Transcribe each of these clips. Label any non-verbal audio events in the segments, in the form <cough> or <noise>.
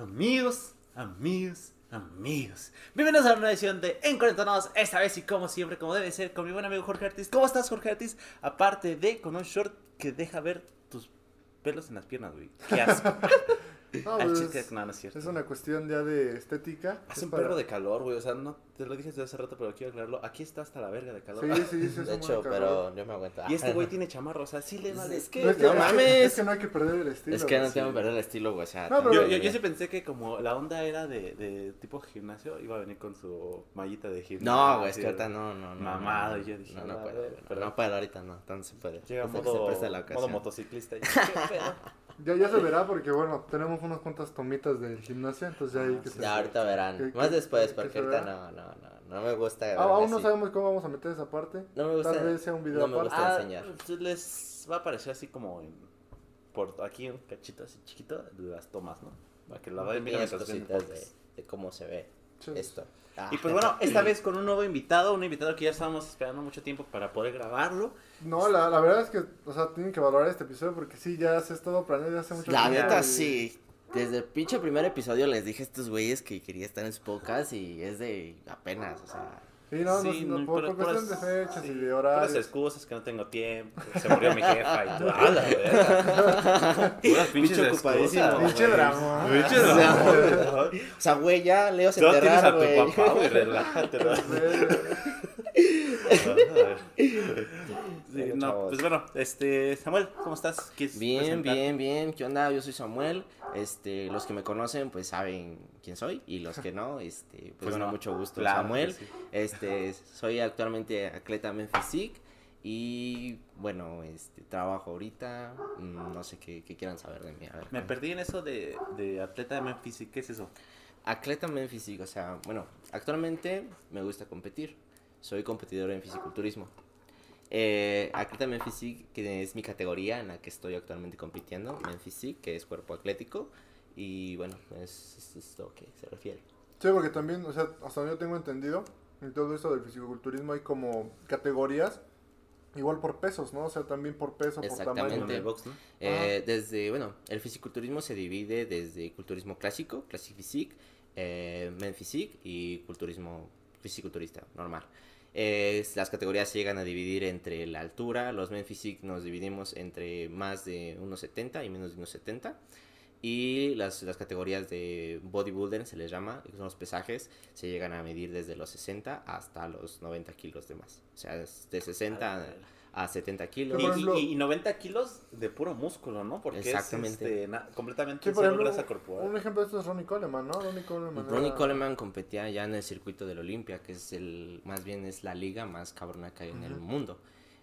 Amigos, amigos, amigos. Bienvenidos a una edición de Encuarentonados. Esta vez y como siempre, como debe ser, con mi buen amigo Jorge Artis. ¿Cómo estás, Jorge Artis? Aparte de con un short que deja ver tus pelos en las piernas, güey. Qué asco. <laughs> No, Al pues, chiste, no, no es cierto. es una cuestión ya de estética. Hace Es un para- perro de calor, güey. O sea, no te lo dije desde hace rato, pero quiero aclararlo. Aquí está hasta la verga de calor. Sí, sí, sí. <laughs> es De un hecho, pero yo me aguanto. Y este güey <laughs> tiene chamarra, o sea, sí le vale. Es que, No, es que, no es que- mames. Es que no hay que perder el estilo. Es que no tengo que perder el estilo, güey. O sea, No, pero- Yo, yo, yo sí pensé que como la onda era de, de tipo gimnasio, iba a venir con su mallita de gimnasio. No, güey, es que ahorita no, no, no. Mamado, no, y yo dije, No, no verga, güey, pero- No puedo ahorita, no. Se puede. Llega modo, modo motociclista. <laughs> Ya, ya se verá porque, bueno, tenemos unas cuantas tomitas del gimnasio, entonces ya hay que se... Ya ahorita verán. que- Más que- después, que porque ahorita no, no, no. No me gusta. Ah, aún no sabemos cómo vamos a meter esa parte. No me gusta. Tal vez sea un video no me aparte. gusta Ah, enseñar. pues les va a aparecer así como en, por aquí un cachito así chiquito de las tomas, ¿no? Para que la vayan viendo cositas de, de cómo se ve esto. Y pues bueno, esta vez con un nuevo invitado, un invitado que ya estábamos esperando mucho tiempo para poder grabarlo. No, la, la verdad es que, o sea, tienen que valorar este episodio porque sí, ya se ha estado planeando hace mucho La tiempo. neta, y- sí. Desde el pinche primer episodio les dije a estos güeyes que quería estar en su podcast y es de apenas, o sea. Sí, no, no, Sí, no, no, por, pero- por cuestión puras- de fechas sí, y de Puras horarios. excusas que no tengo tiempo, se murió mi jefa y todo. ¡Ah, la verga! <laughs> Puras pinches ocupadísimo. güey. Pinche drama. Pinche O sea, drama. O sea, güey, ya Leo se No tienes a enterrar, tu güey. papá, güey, relájate. <laughs> ¿no? Sí, no, Chavos. pues bueno, este, Samuel, ¿cómo estás? ¿Quieres Bien, presentar? bien, bien. ¿Qué onda? Yo soy Samuel. Este, los que me conocen pues saben quién soy y los que no, <laughs> este, pues, Pues bueno, no. mucho gusto. Claro Samuel. sí. Este, soy actualmente atleta Memphis y bueno, este, trabajo ahorita. mm, No sé qué, qué quieran saber de mí. A ver, Me perdí en eso de, de atleta de Memphis, ¿qué es eso? Atleta Memphis o sea, bueno, actualmente me gusta competir. Soy competidor en fisiculturismo. Eh, atleta Memphis Physique, que es mi categoría en la que estoy actualmente compitiendo. Memphis Physique, que es cuerpo atlético. Y bueno, es, es, es lo que se refiere. Sí, porque también, o sea, hasta donde yo tengo entendido, en todo esto del fisiculturismo hay como categorías, igual por pesos, ¿no? O sea, también por peso, por Exactamente. tamaño. En el box, ¿no? Eh, desde, bueno, el fisiculturismo se divide desde culturismo clásico, Classic Physique, eh, Men Physique y culturismo fisiculturista, normal. Eh, las categorías se llegan a dividir entre la altura, los Men Physique nos dividimos entre más de 1,70 y menos de 1,70. Y las, las categorías de bodybuilder se les llama, que son los pesajes, se llegan a medir desde los 60 hasta los 90 kilos de más. O sea, de 60 a 70 kilos. Y, ejemplo- y- y 90 kilos de puro músculo, ¿no? Porque Exactamente. es este, na- completamente Sí, por ejemplo, grasa corporal. un ejemplo de esto es Ronnie Coleman, ¿no? Ronnie Coleman. Ronnie era- Coleman competía ya en el circuito del Olimpia, que es el, más bien es la liga más cabrona que hay en el mundo.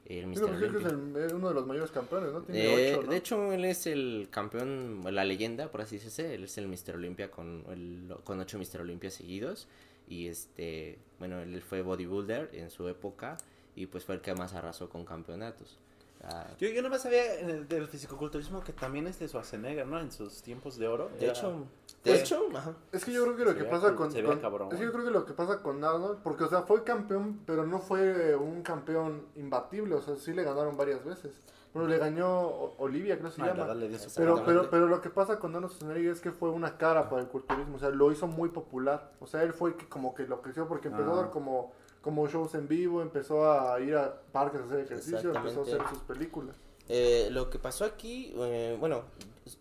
El Sí, Mr. porque creo que es el- uno de los mayores campeones, ¿no? Tiene Eh, ocho, ¿no? De hecho, él es el campeón, la leyenda, por así decirse. Él es el Mr. Olympia con, el, con ocho Mr. Olympia seguidos. Y este, bueno, él fue bodybuilder en su época y pues fue el que más arrasó con campeonatos. Ah, Yo, yo nomás sabía en el, del fisicoculturismo que también es de Schwarzenegger, ¿no? En sus tiempos de oro. de Era- hecho, Sí. de hecho, ajá. Es que yo creo que lo Se que ve pasa con, se ve con- cabrón. es que yo creo que lo que pasa con Arnold, porque o sea, fue campeón, pero no fue un campeón imbatible, o sea, sí le ganaron varias veces. Bueno, le ganó Olivia, creo que se Ah, la llama. Pero, pero, pero lo que pasa con Arnold Schwarzenegger es que fue una cara para el culturismo, o sea, lo hizo muy popular. O sea, él fue el que como que lo creció porque empezó Ah. a dar como, como shows en vivo, empezó a ir a parques a hacer ejercicio, empezó a hacer sus películas. Eh, lo que pasó aquí, eh, bueno,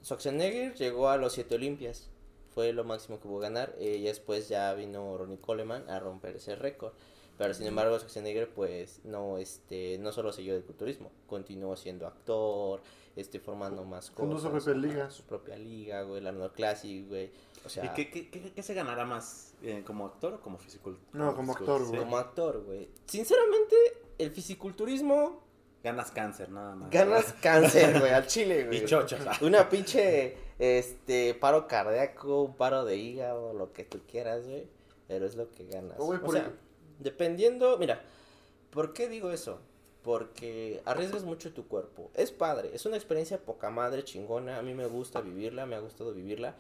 Schwarzenegger llegó a los siete Olimpias, fue lo máximo que pudo ganar, eh, y después ya vino Ronnie Coleman a romper ese récord. Pero sin embargo Schwarzenegger pues no este no solo siguió del culturismo, continuó siendo actor, este formando más cosas. Fundó su propia liga. Su propia liga, güey, la Arnold Classic, güey. O sea, ¿Y qué, qué, qué- qué se ganará más? eh, ¿Como actor o como fisiculturista? No, como actor, güey. como actor, güey. Sinceramente, el fisiculturismo Ganas cáncer, nada más. ganas cáncer, güey, al <laughs> chile, güey. Y. Una pinche, este, paro cardíaco, un paro de hígado, lo que tú quieras, güey. Pero es lo que ganas. Oh, o sea, dependiendo, mira, ¿por qué digo eso? Porque arriesgas mucho tu cuerpo. Es padre, es una experiencia poca madre, chingona. A mí me gusta vivirla, me ha gustado vivirla.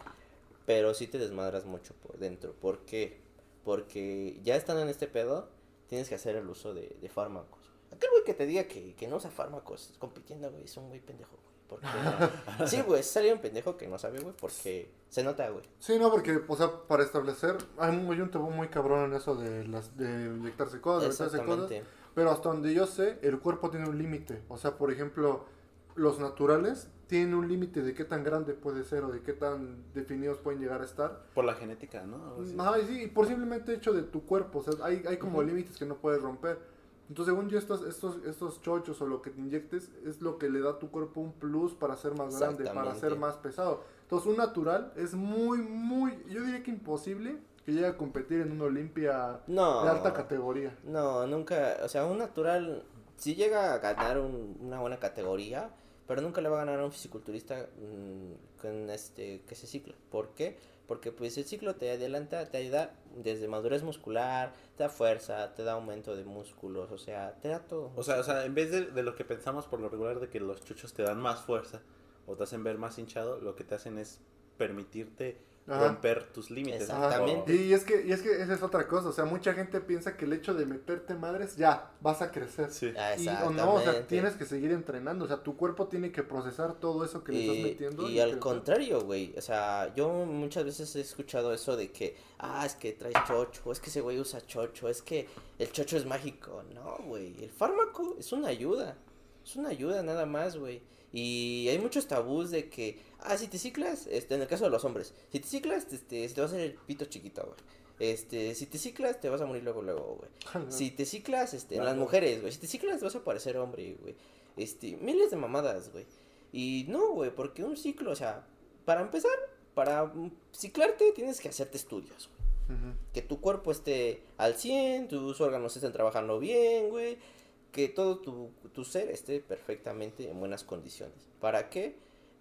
Pero sí te desmadras mucho por dentro. ¿Por qué? Porque ya estando en este pedo, tienes que hacer el uso de, de fármacos. Aquel güey que te diga que, que no usa fármacos compitiendo, güey, es un güey pendejo, güey. Porque, <laughs> sí, güey, salió un pendejo que no sabe, güey, porque se nota, güey. Sí, no, porque, o sea, para establecer, hay un, tabú muy cabrón en eso de las de inyectarse cosas, de meterse cosas. Pero hasta donde yo sé, el cuerpo tiene un límite. O sea, por ejemplo, los naturales tienen un límite de qué tan grande puede ser o de qué tan definidos pueden llegar a estar. Por la genética, ¿no? Ajá, sí, y por simplemente hecho de tu cuerpo. O sea, hay, hay como límites que no puedes romper. Entonces, según yo, estos, estos, estos chochos o lo que te inyectes es lo que le da a tu cuerpo un plus para ser más grande, para ser más pesado. Entonces, un natural es muy, muy, yo diría que imposible que llegue a competir en una Olimpia No. de alta categoría. No, nunca, o sea, un natural sí llega a ganar un- una buena categoría, pero nunca le va a ganar a un fisiculturista mm, con este que se cicla. ¿Por qué? Porque pues el ciclo te adelanta, te ayuda desde madurez muscular, te da fuerza, te da aumento de músculos, o sea, te da todo. O sea, o sea, en vez de, de lo que pensamos por lo regular de que los chuchos te dan más fuerza o te hacen ver más hinchado, lo que te hacen es permitirte Ajá. romper tus límites. Exactamente. Y es que, y es que esa es otra cosa. O sea, mucha gente piensa que el hecho de meterte madres, ya, vas a crecer. Sí. Y, o no, o sea, tienes que seguir entrenando. O sea, tu cuerpo tiene que procesar todo eso que le estás Y, metiendo. y al que- contrario, güey, o sea, yo muchas veces he escuchado eso de que, ah, es que traes chocho, es que ese güey usa chocho, es que el chocho es mágico. No, güey, el fármaco es una ayuda, es una ayuda nada más, güey. Y hay muchos tabús de que, ah, si te ciclas, este, en el caso de los hombres, si te ciclas, este, te va a hacer el pito chiquito, güey. Este, si te ciclas, te vas a morir luego, luego, güey. <laughs> Si te ciclas, este, en las mujeres, güey. Si te ciclas, vas a parecer hombre, güey. Este, miles de mamadas, güey. Y no, güey, porque un ciclo, o sea, para empezar, para ciclarte tienes que hacerte estudios, güey. Que tu cuerpo esté al 100, tus órganos estén trabajando bien, güey. Que todo tu, tu ser esté perfectamente en buenas condiciones. ¿Para qué?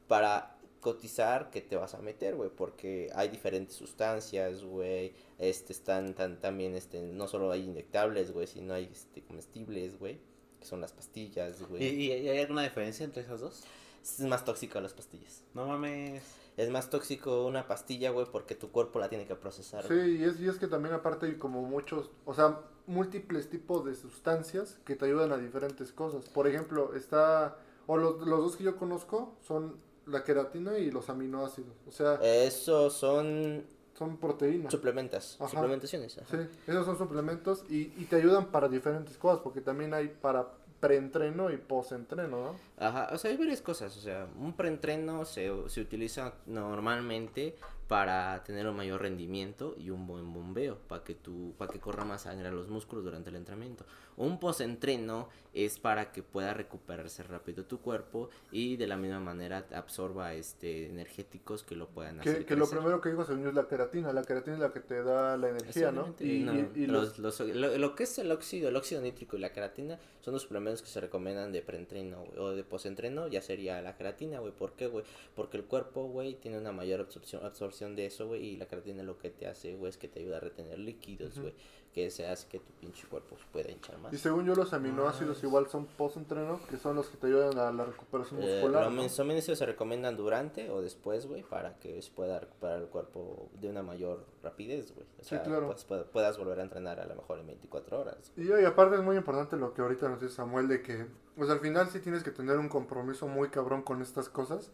Para cotizar que te vas a meter, güey, porque hay diferentes sustancias, güey, este, están tan, también, este, no solo hay inyectables, güey, sino hay, este, comestibles, güey, que son las pastillas, ¿Y, güey. y- y hay alguna diferencia entre esas dos? Es más tóxico las pastillas. No mames. Es más tóxico una pastilla, güey, porque tu cuerpo la tiene que procesar. Sí, y es, y es que también aparte hay como muchos, o sea, múltiples tipos de sustancias que te ayudan a diferentes cosas. Por ejemplo, está, o los, los dos que yo conozco son la queratina y los aminoácidos. O sea, Eso son son proteínas. suplementas, Ajá. suplementaciones. ajá. Sí, esos son suplementos y, y te ayudan para diferentes cosas, porque también hay para preentreno y postentreno, ¿no? Ajá, o sea, hay varias cosas, o sea, un preentreno se, se utiliza normalmente para tener un mayor rendimiento y un buen bombeo, para que tu, para que corra más sangre a los músculos durante el entrenamiento. Un postentreno es para que pueda recuperarse rápido tu cuerpo y de la misma manera absorba este energéticos que lo puedan hacer. Que, que lo primero que según yo es la queratina, la queratina es la que te da la energía, ¿no? Y, no, y- y los, los- los- lo, lo que es el óxido, el óxido nítrico y la queratina son los suplementos que se recomiendan de preentreno o de postentreno, ya sería la queratina, güey. ¿Por qué, güey? Porque el cuerpo, güey, tiene una mayor absorción, absorción de eso, güey, y la queratina lo que te hace, güey, es que te ayuda a retener líquidos, güey, que se hace que tu pinche cuerpo pueda hinchar más. y según yo los aminoácidos Ah, igual son postentreno, que son los que te ayudan a la recuperación Eh, muscular. los aminoácidos se recomiendan durante o después, güey, para que se pueda recuperar el cuerpo de una mayor rapidez, güey. O Sí, sea, claro. pues, pueda- puedas volver a entrenar a lo mejor en 24 horas. Y, y aparte es muy importante lo que ahorita nos dice Samuel de que, pues al final sí tienes que tener un compromiso muy cabrón con estas cosas,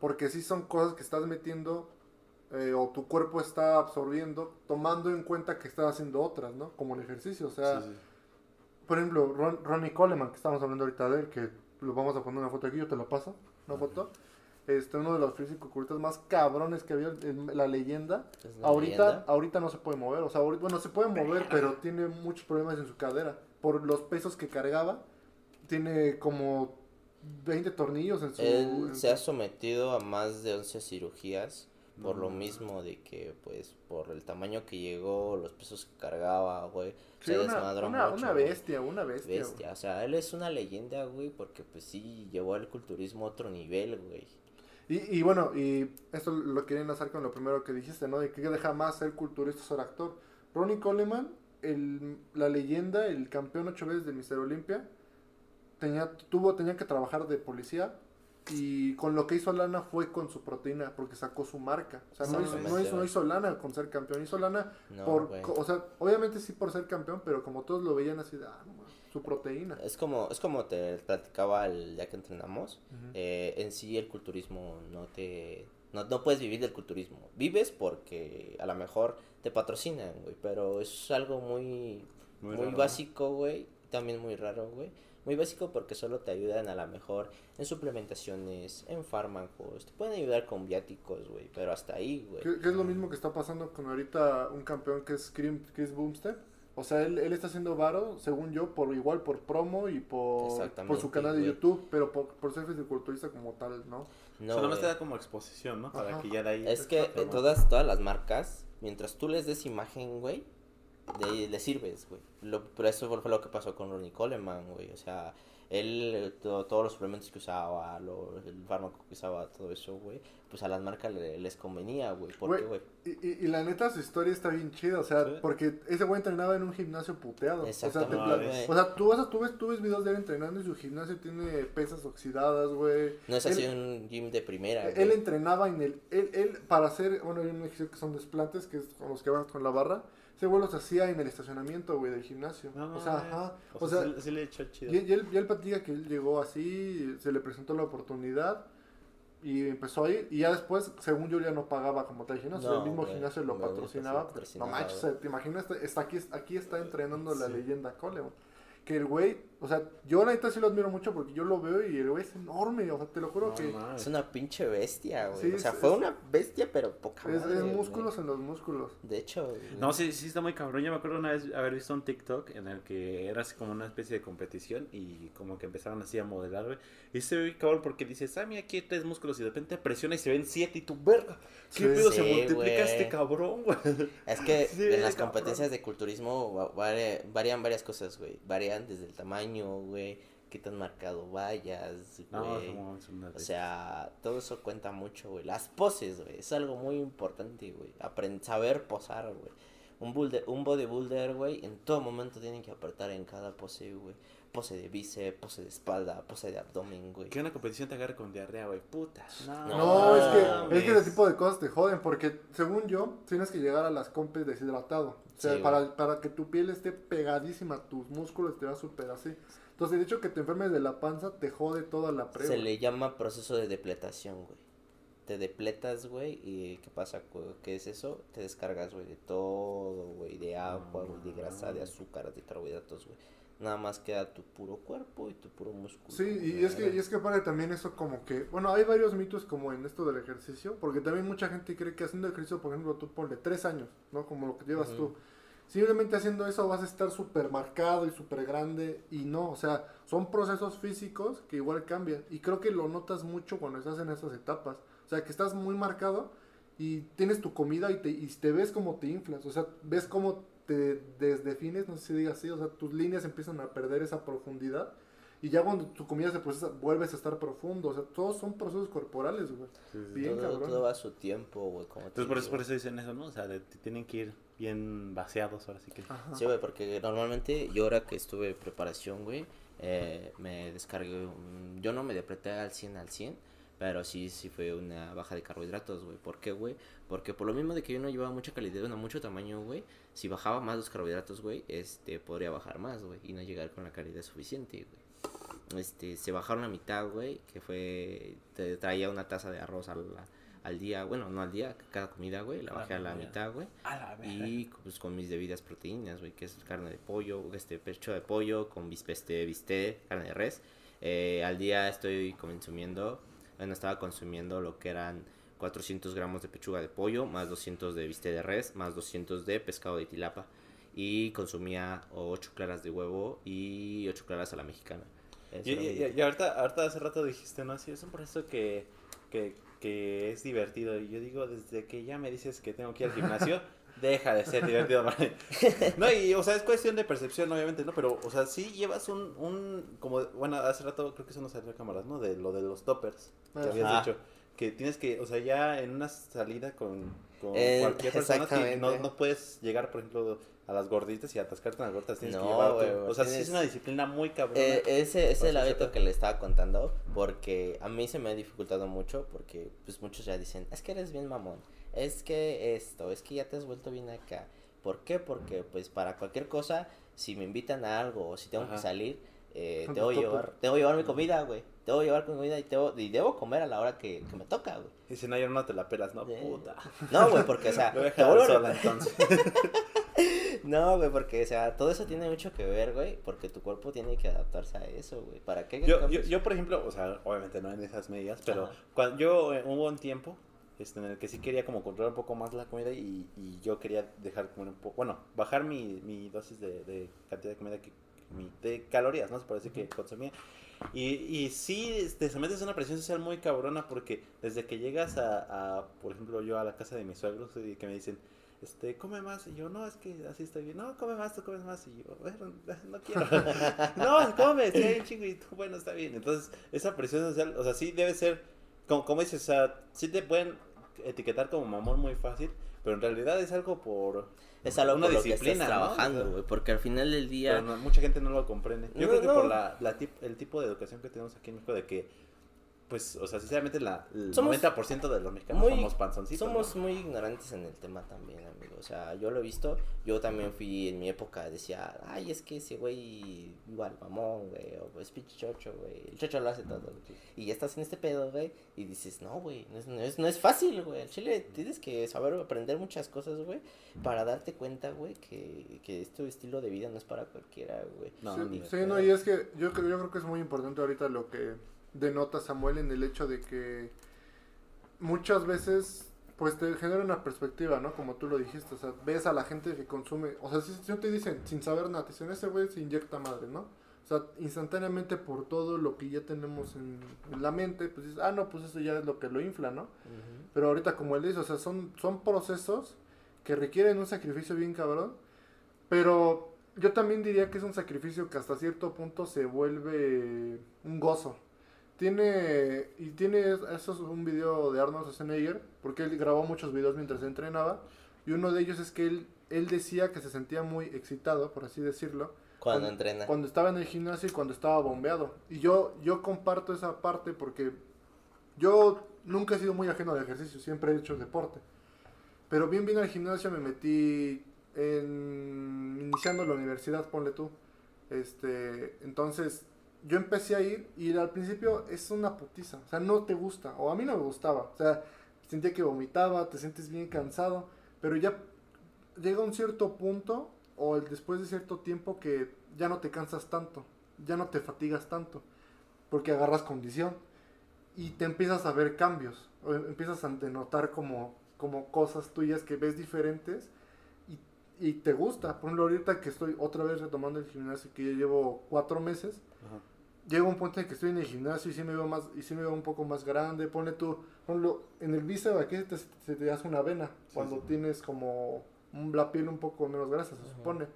porque sí son cosas que estás metiendo eh, o tu cuerpo está absorbiendo, tomando en cuenta que estás haciendo otras, ¿no? Como el ejercicio, o sea, Sí, sí. por ejemplo, Ron- Ronnie Coleman, que estamos hablando ahorita de él, que lo vamos a poner una foto aquí, yo te la paso, una foto. Este, uno de los fisicoculturistas más cabrones que había en la leyenda. Ahorita, leyenda. ahorita no se puede mover, o sea, ahorita, bueno, se puede mover, pero tiene muchos problemas en su cadera. Por los pesos que cargaba, tiene como 20 tornillos en su... Él en se ha sometido a más de 11 cirugías por No lo mismo de que, pues, por el tamaño que llegó, los pesos que cargaba, güey, Sí, se una, desmadró una, mucho. una güey. bestia, una bestia. güey. Bestia, o sea, él es una leyenda, güey, porque, pues, sí, llevó al culturismo a otro nivel, güey. Y, y bueno, y esto lo quería enlazar con lo primero que dijiste, ¿no? De que deja más ser culturista ser actor. Ronnie Coleman, el, la leyenda, el campeón ocho veces de Mister Olympia, tenía, tuvo, tenía que trabajar de policía y con lo que hizo lana fue con su proteína porque sacó su marca. O sea, no hizo, no hizo, no hizo lana con ser campeón, hizo lana No, por, o sea, obviamente sí por ser campeón, pero como todos lo veían así de, ah, no su proteína. Es como, es como te platicaba el día que entrenamos. Eh, en sí el culturismo no te... No, no puedes vivir del culturismo. Vives porque a lo mejor te patrocinan, güey. Pero es algo muy, Muy muy, básico, güey. También muy raro, güey. Muy básico porque solo te ayudan a lo mejor en suplementaciones, en fármacos. Te pueden ayudar con viáticos, güey. Pero hasta ahí, güey. Que, que es lo mismo que está pasando con ahorita un campeón que es Chris, Chris Bumstead. O sea, él, él está haciendo varo, según yo, por igual por promo y por, Exactamente, por su canal de güey. YouTube, pero por, por ser fisiculturista como tal, ¿no? No, o sea, nomás te da como exposición, ¿no? Para Ajá. que ya de ahí... Es que eh, todas, todas las marcas, mientras tú les des imagen, güey, de, le sirves, güey. Lo, pero eso fue lo que pasó con Ronnie Coleman, güey. O sea, él, eh, to- todos los suplementos que usaba, lo- el fármaco que usaba, todo eso, güey, pues a las marcas le- les convenía, güey. ¿Por qué, güey? Y, y, y la neta su historia está bien chida, o sea, Sí. porque ese güey entrenaba en un gimnasio puteado. O sea, te güey. o sea, tú, vas a, tú, ves, tú ves videos de él entrenando y su gimnasio tiene pesas oxidadas, güey. No es Él- así un gym de primera, Él güey. entrenaba en el. Él, él para hacer. Bueno, hay un ejercicio que son desplantes, que es con los que vas con la barra. Ese güey los hacía en el estacionamiento, güey, del gimnasio. No, o sea, ajá. O, O sea, sea, le echó chido. y, y él, y él platica que él llegó así, se le presentó la oportunidad y empezó a ir. Y ya después, según yo, ya no pagaba como tal gimnasio. No, el mismo gimnasio lo patrocinaba. pero no manches, te imaginas, está, está aquí, aquí está entrenando la leyenda Coleman. Que el güey, o sea, yo la neta sí lo admiro mucho porque yo lo veo y el güey es enorme. O sea, te lo juro No que. Es una pinche bestia, güey. Sí, o sea, es- fue es- una bestia, pero poca Es, madre, es güey. músculos en los músculos. De hecho, güey. No, sí, sí está muy cabrón. Yo me acuerdo una vez haber visto un TikTok en el que era así como una especie de competición y como que empezaron así a modelar, güey. Y se ve cabrón porque dices, ah, mira, aquí hay tres músculos y de repente presiona y se ven siete y tu verga. ¿Qué Sí. pedo se multiplica güey. este cabrón, güey? <laughs> Es que Sí, en las cabrón. competencias de culturismo varían varias cosas, güey. Varían desde el tamaño, güey, qué tan marcado vayas, No, güey. O sea, todo eso cuenta mucho, güey. Las poses, güey, es algo muy importante, güey. Saber posar, güey. Un, un bodybuilder, güey, en todo momento tienen que apretar en cada pose, güey. Pose de bíceps, pose de espalda, pose de abdomen, güey. que una competición te agarre con diarrea, güey. Puta. No, No, No, es que, es que ese tipo de cosas te joden, porque según yo, tienes que llegar a las compes deshidratado. O sea, Sí, para, para que tu piel esté pegadísima tus músculos, te va súper así. Entonces, el hecho que te enfermes de la panza te jode toda la prueba. Se le llama proceso de depletación, güey. Te depletas, güey, y ¿qué pasa? ¿Qué es eso? Te descargas, güey, de todo, güey, de agua, güey, de grasa, de azúcar, de carbohidratos, güey. Nada más queda tu puro cuerpo y tu puro músculo. Sí, y es que, y es que aparte también eso como que, bueno, hay varios mitos como en esto del ejercicio, porque también mucha gente cree que haciendo ejercicio, por ejemplo, tú ponle tres años, ¿no? Como lo que llevas Ujú. tú. Simplemente haciendo eso vas a estar súper marcado y súper grande y no, o sea, son procesos físicos que igual cambian y creo que lo notas mucho cuando estás en esas etapas, o sea, que estás muy marcado y tienes tu comida y te, y te ves como te inflas, o sea, ves cómo te desdefines, no sé si diga así, o sea, tus líneas empiezan a perder esa profundidad y ya cuando tu comida se procesa vuelves a estar profundo, o sea, todos son procesos corporales, güey. Sí, sí. Bien, todo, cabrón. todo va a su tiempo, güey. Entonces por eso, por eso dicen eso, ¿no? O sea, de- te tienen que ir bien vaciados ahora sí que. Ajá. Sí, güey, porque normalmente yo ahora que estuve en preparación, güey, eh, me descargué, un- yo no me depleté al 100 al 100, pero sí, sí fue una baja de carbohidratos, güey. ¿Por qué, güey? Porque por lo mismo de que yo no llevaba mucha calidad, bueno, mucho tamaño, güey, si bajaba más los carbohidratos, güey, este, podría bajar más, güey, y no llegar con la calidad suficiente, güey. Este, se bajaron a mitad, güey, que fue, te traía una taza de arroz al, al día, bueno, no al día, cada comida, güey, la bajé a la mitad, güey. La. Y pues con mis debidas proteínas, güey, que es carne de pollo, este pecho de pollo con bis- este bistec, carne de res. Eh, al día estoy consumiendo, bueno, estaba consumiendo lo que eran 400 gramos de pechuga de pollo, más 200 de bistec de res, más 200 de pescado de tilapa. Y consumía 8 claras de huevo y 8 claras a la mexicana. Y, y- ahorita, ahorita hace rato dijiste, ¿no? Sí, es un proceso que, que, que es divertido. Y yo digo, desde que ya me dices que tengo que ir al gimnasio, <laughs> deja de ser divertido. ¿vale? <laughs> no, y, o sea, es cuestión de percepción, obviamente, ¿no? Pero, o sea, sí llevas un, un como, bueno, hace rato creo que eso nos salió a cámaras, ¿no? De lo de los toppers que Ajá. habías dicho. Que tienes que, o sea, ya en una salida con, con Eh, cualquier persona, que no, no puedes llegar, por ejemplo, a las gorditas y atascarte en las gorditas, tienes que No, llevar güey, tu- güey, O sea, sí tienes- es una disciplina muy cabrona. Eh, ese es Para el hábito que le estaba contando porque a mí se me ha dificultado mucho porque pues muchos ya dicen, es que eres bien mamón, es que esto, es que ya te has vuelto bien acá. ¿Por qué? Porque pues para cualquier cosa, si me invitan a algo o si tengo Ajá. que salir, eh, debo tus llevar, topos. debo llevar mi comida, güey. Debo llevar comida y, y debo comer a la hora que, que me toca, güey. Y si no, ya no te la pelas, ¿no? Puta. No, güey, porque, o sea, <laughs> Lo voy a te vuelvo a sola entonces. <laughs> No, güey, porque, o sea, todo eso tiene mucho que ver, güey, porque tu cuerpo tiene que adaptarse a eso, güey. ¿Para qué? Yo, yo, yo, por ejemplo, o sea, obviamente no en esas medidas, pero Ajá. cuando yo eh, hubo un tiempo este, en el que sí quería como controlar un poco más la comida y, y yo quería dejar comer un poco, bueno, bajar mi, mi dosis de, de cantidad de comida que, mi- de calorías, ¿no? Se decir que consumía. Y, y sí, este, se metes en una presión social muy cabrona porque desde que llegas a, a, por ejemplo, yo a la casa de mis suegros y que me dicen, este, come más, y yo, no, es que así estoy bien, no, come más, tú comes más, y yo, bueno, <laughs> no quiero, <laughs> no, come, chingo, y tú, bueno, está bien, entonces, esa presión social, o sea, sí debe ser, como, como dices, o sea, sí te pueden etiquetar como mamón muy fácil, pero en realidad es algo por Es algo una por lo que disciplina, trabajando, porque al final del día... pero no- mucha gente no lo comprende. Yo No, creo que por la, la tip- el tipo de educación que tenemos aquí en México de que, pues, o sea, sinceramente la, el Somos 90% de los mexicanos muy- somos panzoncitos. Somos ¿no? muy ignorantes en el tema también, amigo. O sea, yo lo he visto. Yo también fui en mi época, decía, ay, es que ese güey igual mamón, güey. O pues pinche chocho, güey. El chocho lo hace todo. güey. Y ya estás en este pedo, güey. Y dices, no, güey. No es, no, es, no es fácil, güey. Al chile tienes que saber aprender muchas cosas, güey. Para darte cuenta, güey, que, que este estilo de vida no es para cualquiera, güey. No, sí, sí, no, y es que yo creo, yo creo que es muy importante ahorita lo que denota Samuel en el hecho de que muchas veces pues te genera una perspectiva, ¿no? Como tú lo dijiste, o sea, ves a la gente que consume, o sea, si, si te dicen sin saber nada, te dicen, ese güey se inyecta madre, ¿no? O sea, instantáneamente por todo lo que ya tenemos en, en la mente, pues dices, ah, no, pues eso ya es lo que lo infla, ¿no? Pero ahorita como él dice, o sea, son, son procesos que requieren un sacrificio bien cabrón. Pero yo también diría que es un sacrificio que hasta cierto punto se vuelve un gozo. Tiene, y tiene, eso es un video de Arnold Schwarzenegger, porque él grabó muchos videos mientras entrenaba. Y uno de ellos es que él, él decía que se sentía muy excitado, por así decirlo, Cuando Cuando- entrena. cuando estaba en el gimnasio y cuando estaba bombeado. Y yo, yo comparto esa parte porque yo nunca he sido muy ajeno al ejercicio, siempre he hecho deporte. Pero bien, bien al gimnasio me metí en, iniciando la universidad, ponle tú. Este, entonces, yo empecé a ir y al principio es una putiza. O sea, no te gusta, o a mí no me gustaba. O sea, sentía que vomitaba, te sientes bien cansado, pero ya llega un cierto punto o el- después de cierto tiempo que ya no te cansas tanto, ya no te fatigas tanto, porque agarras condición y te empiezas a ver cambios, o em- empiezas a notar como, como cosas tuyas que ves diferentes y, te gusta. Por ejemplo, ahorita que estoy otra vez retomando el gimnasio, que ya llevo cuatro meses, Ajá. Llega un punto en que estoy en el gimnasio y sí me veo más y sí me veo un poco más grande ponle tú en el bíceps aquí se te, se te hace una vena cuando sí. tienes como la piel un poco menos grasa se Ajá. supone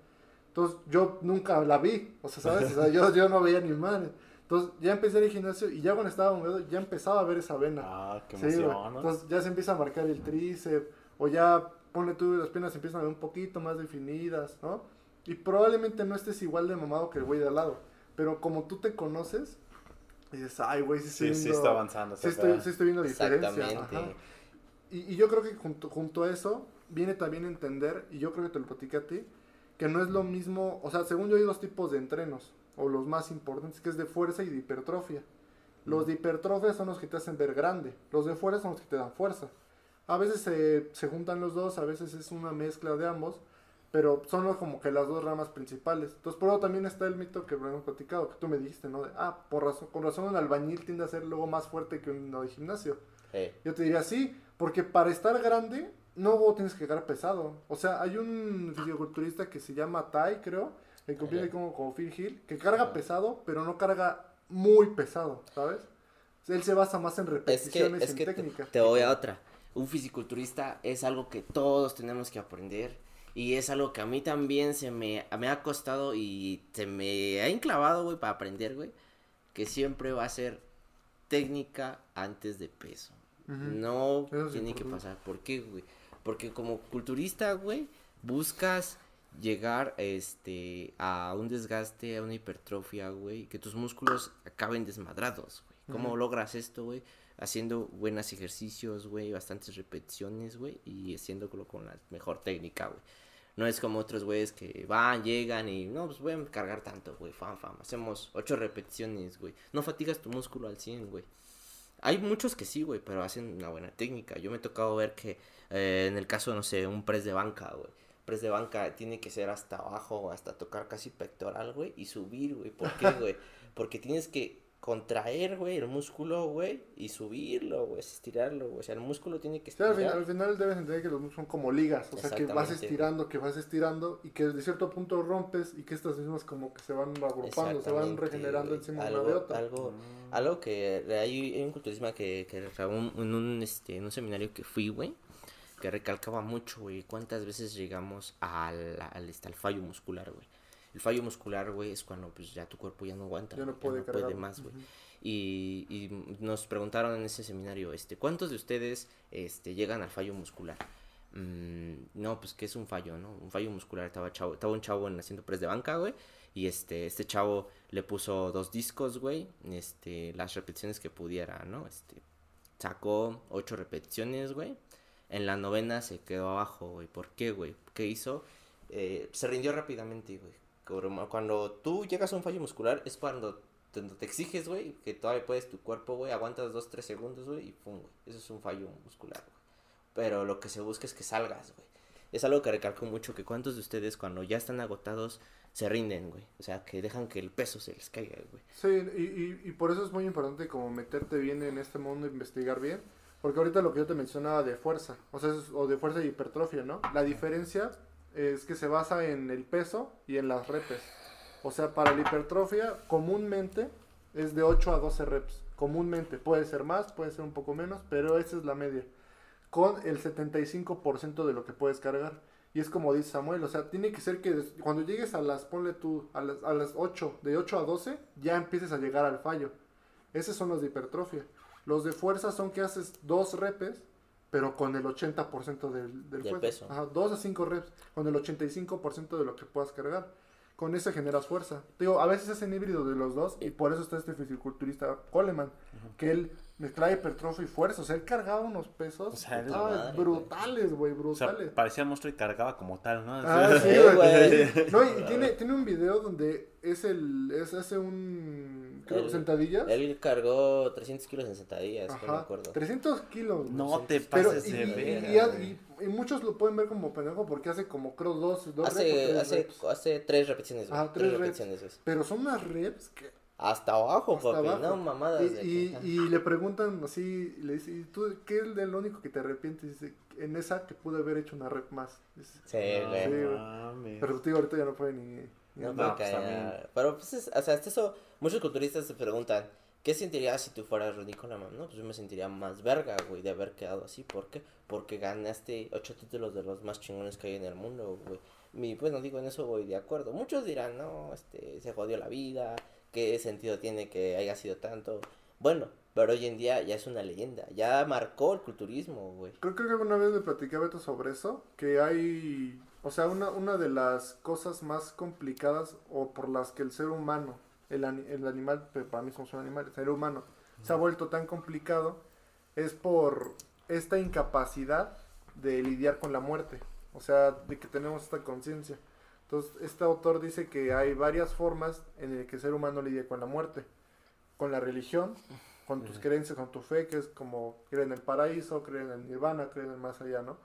entonces yo nunca la vi o sea sabes o sea, yo, yo no veía ni madre entonces ya empecé el gimnasio y ya cuando estaba húmedo ya empezaba a ver esa vena Ah, qué Sí, emoción, güey. ¿no? Entonces ya se empieza a marcar el tríceps, o ya pone tú las piernas empiezan a ver un poquito más definidas, ¿no? Y probablemente no estés igual de mamado que el güey de al lado, pero como tú te conoces, dices, ay, güey, sí, sí, sí está avanzando. sí estoy, sí estoy viendo diferencia. Exactamente. ajá. Y, y yo creo que junto, junto a eso viene también entender, y yo creo que te lo platiqué a ti, que no es lo mismo, o sea, según yo hay dos tipos de entrenos, o los más importantes, que es de fuerza y de hipertrofia. Los de hipertrofia son los que te hacen ver grande, los de fuerza son los que te dan fuerza. A veces se, se juntan los dos, a veces es una mezcla de ambos, pero son como que las dos ramas principales. Entonces, por eso también está el mito que hemos platicado, que tú me dijiste, ¿no? De, ah, por razón, con razón un albañil tiende a ser luego más fuerte que uno de gimnasio. Yo te diría sí, porque para estar grande no tienes que llegar pesado. O sea, hay un fisiculturista que se llama Tai, creo, que compite como, como Phil Hill, que carga Ajá. pesado, pero no carga muy pesado, ¿sabes? O sea, él se basa más en Es que, repeticiones es y que en te, técnica. te voy a otra. Un fisiculturista es algo que todos tenemos que aprender. Y es algo que a mí también se me, me ha costado y se me ha enclavado, güey, para aprender, güey. Que siempre va a ser técnica antes de peso. No Eso tiene que pasar. ¿Por qué, güey? Porque como culturista, güey, buscas llegar este a un desgaste, a una hipertrofia, güey, que tus músculos acaben desmadrados, güey. ¿Cómo logras esto, güey? Haciendo buenos ejercicios, güey, bastantes repeticiones, güey, y haciéndolo con la mejor técnica, güey. No es como otros güeyes que van, llegan y no, pues voy a cargar tanto, güey, fam, fam. Hacemos ocho repeticiones, güey. No fatigas tu músculo al 100, güey. Hay muchos que sí, güey, pero hacen una buena técnica. Yo me he tocado ver que eh, en el caso, no sé, un press de banca, güey. Press de banca tiene que ser hasta abajo, hasta tocar casi pectoral, güey, y subir, güey. ¿Por qué, <laughs> güey? Porque tienes que contraer, güey, el músculo, güey, y subirlo, güey, estirarlo, güey. O sea, el músculo tiene que al, estirar. final, al final debes entender que los músculos son como ligas, o sea que vas estirando, que vas estirando y que de cierto punto rompes y que estas mismas como que se van agrupando, se van regenerando encima algo, una de otra. Algo, algo que hay, hay un culturismo que, que en un, este, en un seminario que fui, güey, que recalcaba mucho, güey, cuántas veces llegamos al, al, este, al fallo muscular, güey. El fallo muscular, güey, es cuando pues ya tu cuerpo ya no aguanta, Ya no puede más, güey. Y, y nos preguntaron en ese seminario, este, ¿cuántos de ustedes este, llegan al fallo muscular? Mm, no, pues que es un fallo, ¿no? Un fallo muscular. Estaba, chavo, estaba un chavo en haciendo press de banca, güey. Y este, este chavo le puso dos discos, güey. Este, las repeticiones que pudiera, ¿no? Este, sacó ocho repeticiones, güey. En la novena se quedó abajo, güey. ¿Por qué, güey? ¿Qué hizo? Eh, se rindió rápidamente, güey. Cuando tú llegas a un fallo muscular es cuando te, te exiges, güey, que todavía puedes tu cuerpo, güey, aguantas dos, tres segundos, güey, y pum, güey. Eso es un fallo muscular, güey. Pero lo que se busca es que salgas, güey. Es algo que recalco mucho, que cuántos de ustedes cuando ya están agotados se rinden, güey. O sea, que dejan que el peso se les caiga, güey. Sí, y, y, y por eso es muy importante como meterte bien en este mundo, investigar bien, porque ahorita lo que yo te mencionaba de fuerza, o sea, es- o de fuerza y hipertrofia, ¿no? La diferencia es que se basa en el peso y en las repes. O sea, para la hipertrofia comúnmente es de 8 a 12 reps. Comúnmente, puede ser más, puede ser un poco menos, pero esa es la media. Con el 75% de lo que puedes cargar. Y es como dice Samuel, o sea, tiene que ser que cuando llegues a las, ponle tú, a las, a las 8, de 8 a 12, ya empieces a llegar al fallo. Esos son los de hipertrofia. Los de fuerza son que haces dos repes, pero con el 80% del, del, Del peso. Ajá, dos a 5 reps, con el 85% de lo que puedas cargar. Con ese generas fuerza. Digo, a veces es en híbrido de los dos, y por eso está este fisiculturista Coleman, que él mezclaba hipertrofia y fuerza. O sea, él cargaba unos pesos O sea, él- ah, Madre, brutales, güey, O sea, brutales. parecía monstruo y cargaba como tal, ¿no? Ah, sí, güey. <laughs> No, y tiene, tiene un video donde es el, es hace un, creo, El- sentadillas. Él cargó 300 kilos en sentadillas, no me Ajá, acuerdo. 300 kilos. No te pases y, de y- verga, y- y- güey. y muchos lo pueden ver como pendejo porque hace como, creo, dos, dos Hace, tres hace, reps. hace tres repeticiones, güey. Ajá, tres, tres reps. repeticiones, güey. Pero son unas reps que... Hasta abajo, Hasta papi, abajo. no mamadas. Y, de y, y le preguntan así, y le dice, ¿y tú qué es de lo único que te arrepientes? Dice, en esa que pude haber hecho una rep más. Dice, Sí, No güey. Sí, güey. mames. pero tío, ahorita ya no puede ni... ni No, andar. pues, ah, Pero pues, es- o sea, hasta eso, muchos culturistas se preguntan, ¿qué sentirías si tú fueras Ronnie Coleman? No, pues yo me sentiría más verga, güey, de haber quedado así. ¿Por qué? Porque ganaste ocho títulos de los más chingones que hay en el mundo, güey. Mi, bueno, digo, en eso voy de acuerdo. Muchos dirán, no, este, se jodió la vida, ¿qué sentido tiene que haya sido tanto? Bueno, pero hoy en día ya es una leyenda, ya marcó el culturismo, güey. Creo, que alguna vez le platicé a Beto sobre eso, que hay, o sea, una, una de las cosas más complicadas o por las que el ser humano, el, el animal, pero para mí somos un animal, el ser humano, se ha vuelto tan complicado, es por esta incapacidad de lidiar con la muerte, o sea, de que tenemos esta conciencia. Entonces, este autor dice que hay varias formas en las que el ser humano lidia con la muerte. Con la religión, con tus creencias, con tu fe, que es como creer en el paraíso, creer en el nirvana, creer en el más allá, ¿no?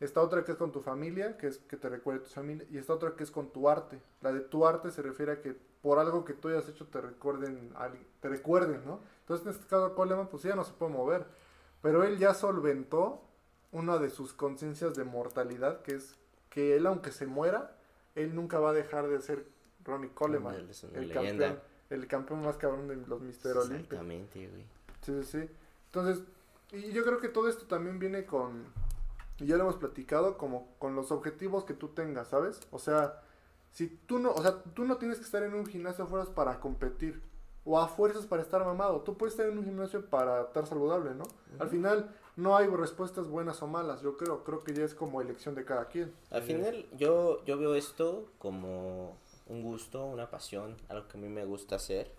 Esta otra que es con tu familia, que es que te recuerde tu familia, y esta otra que es con tu arte. La de tu arte se refiere a que por algo que tú hayas hecho te recuerden, a te recuerden, ¿no? Entonces en este caso Coleman pues ya no se puede mover, pero él ya solventó una de sus conciencias de mortalidad, que es que él aunque se muera, él nunca va a dejar de ser Ronnie Coleman, Él es una el leyenda. campeón, el campeón más cabrón de los Mister Olímpicos. Exactamente, güey. Sí, sí, sí. Entonces, y yo creo que todo esto también viene con, y ya lo hemos platicado, como con los objetivos que tú tengas, ¿sabes? O sea, si tú no, o sea, tú no tienes que estar en un gimnasio a fuerzas para competir, o a fuerzas para estar mamado, tú puedes estar en un gimnasio para estar saludable, ¿no? Al final, no hay respuestas buenas o malas, yo creo, creo que ya es como elección de cada quien. Al final, yo, yo veo esto como un gusto, una pasión, algo que a mí me gusta hacer.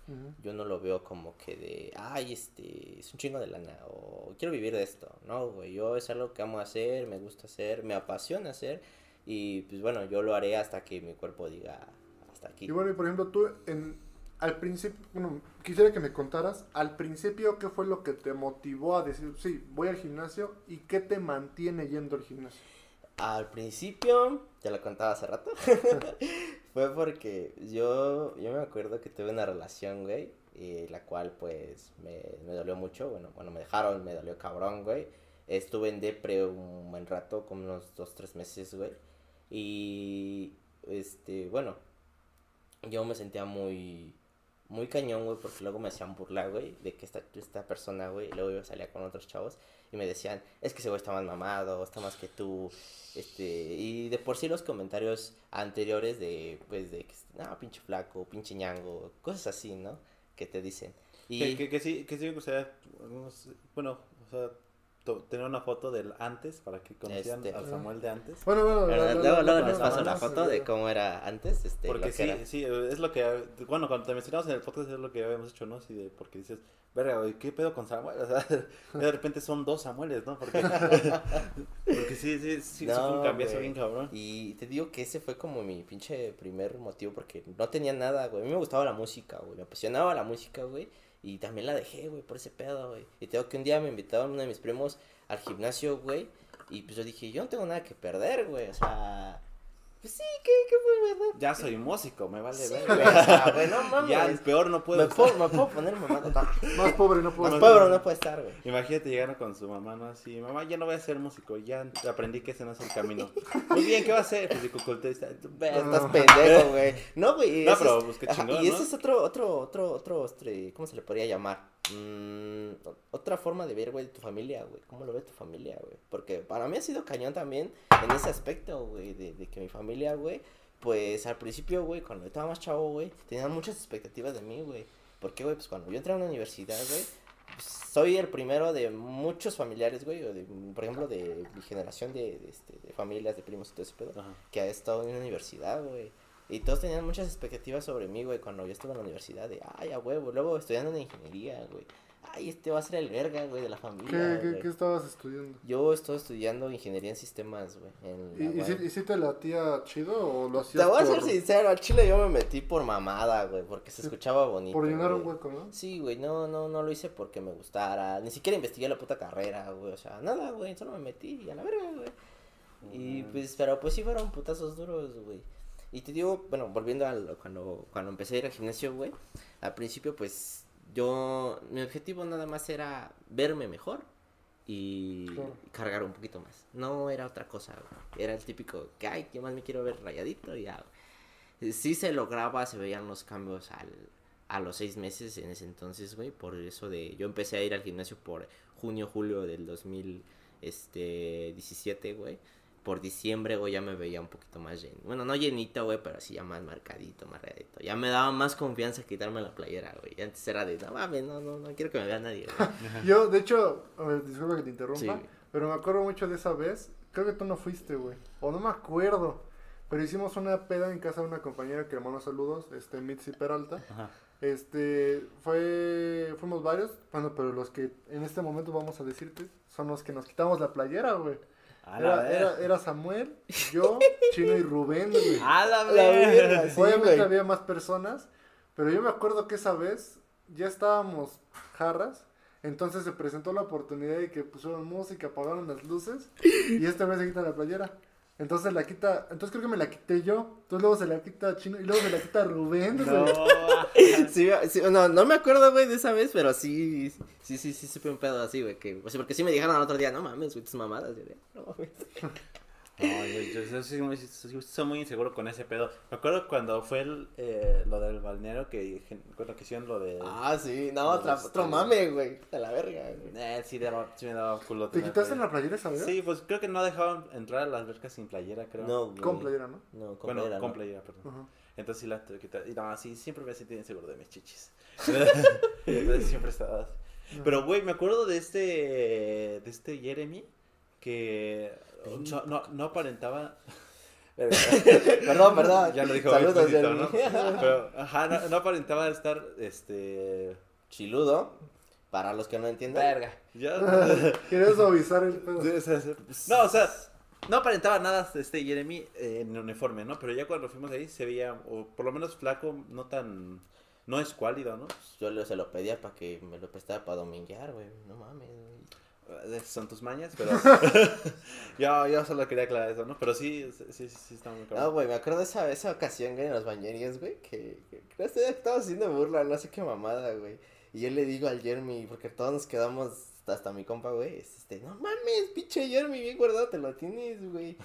Yo no lo veo como que de, ay, este, es un chingo de lana, o quiero vivir de esto. No, güey, yo es algo que amo hacer, me gusta hacer, me apasiona hacer. Y pues bueno, yo lo haré hasta que mi cuerpo diga hasta aquí. Y bueno, y por ejemplo, tú en, al principio, bueno, quisiera que me contaras, al principio, ¿qué fue lo que te motivó a decir, sí, voy al gimnasio y qué te mantiene yendo al gimnasio? Al principio, te lo contaba hace rato, <laughs> fue porque yo, yo me acuerdo que tuve una relación, güey, y la cual pues me, me dolió mucho, bueno, bueno, me dejaron, me dolió cabrón, güey. Estuve en depre un buen rato, como unos dos, tres meses, güey. Y, este, bueno, yo me sentía muy, muy cañón, güey, porque luego me hacían burlar, güey, de que esta, esta persona, güey, luego yo salía con otros chavos y me decían, es que ese güey está más mamado, está más que tú, este, y de por sí los comentarios anteriores de, pues, de que, no, pinche flaco, pinche ñango, cosas así, ¿no? Que te dicen. Y... Que, que, que sí, que sí gustaría, algunos- bueno, o sea, tener una foto del antes para que conocieran Este. al Samuel de antes. Bueno, bueno, la- luego, luego les la- paso la- foto de cómo era antes, este, Porque lo que sí, era. sí, es lo que, bueno, cuando te mencionamos en el podcast es lo que habíamos hecho, ¿no? Sí, de, porque dices, verga, güey, ¿qué pedo con Samuel? <laughs> O sea, de repente son dos Samueles, ¿no? Porque, <laughs> porque sí, sí, sí, sí fue un No, cambiazo bien cabrón. Y te digo que ese fue como mi pinche primer motivo porque no tenía nada, güey. A mí me gustaba la música, güey. Me apasionaba la música, güey. Y también la dejé, güey, por ese pedo, güey. Y tengo que un día me invitaron uno de mis primos al gimnasio, güey. Y pues yo dije, yo no tengo nada que perder, güey. O sea, pues sí, ¿qué, qué fue, verdad? Ya soy músico, me vale Sí, güey, o sea, güey, no mames. Ya, peor no puedo me, estar. puedo, me puedo poner. No, <laughs> Más pobre no puedo más ser. pobre no puede estar, güey. Imagínate llegar con su mamá, ¿no? Así, mamá, ya no voy a ser músico, ya aprendí que ese no es el camino. Muy bien, ¿qué va a hacer? Fisicoculturista. Ve, Estás pendejo, güey. No, güey. No, pero es- pues, qué ajá, chingón, Y ¿no? ese es otro, otro, otro, otro, este, ¿cómo se le podría llamar? Mm, otra forma de ver, güey, tu familia, güey. ¿Cómo lo ve tu familia, güey? Porque para mí ha sido cañón también en ese aspecto, güey, de, de que mi familia, güey, pues al principio, güey, cuando yo estaba más chavo, güey, tenían muchas expectativas de mí, güey. Porque, güey, pues cuando yo entré a una universidad, güey, pues, soy el primero de muchos familiares, güey, o de, por ejemplo, de mi generación de, de, este, de familias, de primos y todo ese pedo Ajá. que ha estado en la universidad, güey. Y todos tenían muchas expectativas sobre mí, güey, cuando yo estuve en la universidad. De, ay, a huevo, luego estudiando en ingeniería, güey. Ay, este va a ser el verga, güey, de la familia. ¿Qué, qué, güey". qué estabas estudiando? Yo estoy estudiando ingeniería en sistemas, güey. en ¿Y, y, si, UAM. y si te latía chido o lo hacías Te voy a ser sincero, al chile yo me metí por mamada, güey, porque se escuchaba bonito. por llenar un hueco, no? Sí, güey, no, no, no lo hice porque me gustara. Ni siquiera investigué la puta carrera, güey. O sea, nada, güey, solo me metí y a la verga, güey. Y Mm. pues, pero pues sí fueron putazos duros, güey. Y te digo, bueno, volviendo a lo- cuando, cuando empecé a ir al gimnasio, güey, al principio, pues, yo, mi objetivo nada más era verme mejor y Claro. cargar un poquito más. No era otra cosa, güey. Era el típico, que, ay, que más me quiero ver rayadito y ya, güey. Sí se lograba, se veían los cambios al, a los seis meses en ese entonces, güey, por eso de, yo empecé a ir al gimnasio por junio, julio del 2017, güey. Por diciembre, güey, ya me veía un poquito más llenito. Bueno, no llenito, güey, pero sí ya más marcadito, más rayadito. Ya me daba más confianza quitarme la playera, güey. Antes era de, no mames, no, no, no quiero que me vea nadie, güey. <laughs> Yo, de hecho, ver, disculpa que te interrumpa, Sí. pero me acuerdo mucho de esa vez. Creo que tú no fuiste, güey. O no me acuerdo. Pero hicimos una peda en casa de una compañera que le mando saludos, este, Mitzi Peralta. Ajá. Este, fue, fuimos varios, bueno, pero los que en este momento vamos a decirte son los que nos quitamos la playera, güey. A la Era, era, era Samuel, yo, Chino y Rubén, güey. <laughs> A la verga. sí, Obviamente güey. había más personas, pero yo me acuerdo que esa vez ya estábamos jarras, entonces se presentó la oportunidad de que pusieron música, apagaron las luces y esta vez se quita la playera. Entonces la quita, entonces creo que me la quité yo, entonces luego se la quita Chino y luego se la quita Rubén, güey. No. <laughs> Sí, sí, no, no me acuerdo, güey, de esa vez, pero sí, sí, sí, sí, supe un pedo así, güey, que, o sea, porque sí me dijeron al otro día, no mames, güey, tus mamadas, de, no mames. No, yo, yo- yo soy, muy, soy- soy muy inseguro con ese pedo. Me acuerdo cuando fue el, eh, lo del balneario que cuando que hicieron lo de... Ah, sí, no, otra, Este- otro mame, güey, de la verga, güey. Eh, sí, daba- sí me daba culo. ¿Te quitaste la playera esa vez? Sí, pues creo que no dejaban entrar a las albercas sin playera, creo. No, güey. Con playera, ¿no? No, con bueno, playera, con no. playera, perdón. Entonces sí la tuve que quitar. Y no, sí, siempre me sentí inseguro de mis chichis. <laughs> Entonces siempre estaba así. Pero, güey, me acuerdo de este, de este Jeremy que no, no, no aparentaba... <laughs> <laughs> Perdón, perdón. Ya lo dijo Saludos, ¿no? Jeremy. Pero, ajá, no, no aparentaba estar, este... Chiludo, para los que no entiendan. Ya. <laughs> Quería suavizar el pedo. Sí. No, o sea, no aparentaba nada este Jeremy eh, en uniforme, ¿no? Pero ya cuando fuimos ahí se veía, o por lo menos flaco, no tan, no es cuálido, ¿no? Yo le- se lo pedía para que me lo prestara para dominguear, güey. No mames, güey. Son tus mañas, pero <laughs> yo, yo solo quería aclarar eso, ¿no? Pero sí, sí, sí, sí está muy No, cabrón. güey, me acuerdo de esa, esa ocasión, güey, en los bañerías, güey, que, que que estaba haciendo burla, no sé qué mamada, güey. Y yo le digo al Jeremy, porque todos nos quedamos, hasta mi compa, güey, es este, no mames, pinche Jeremy, bien guardado, te lo tienes, güey.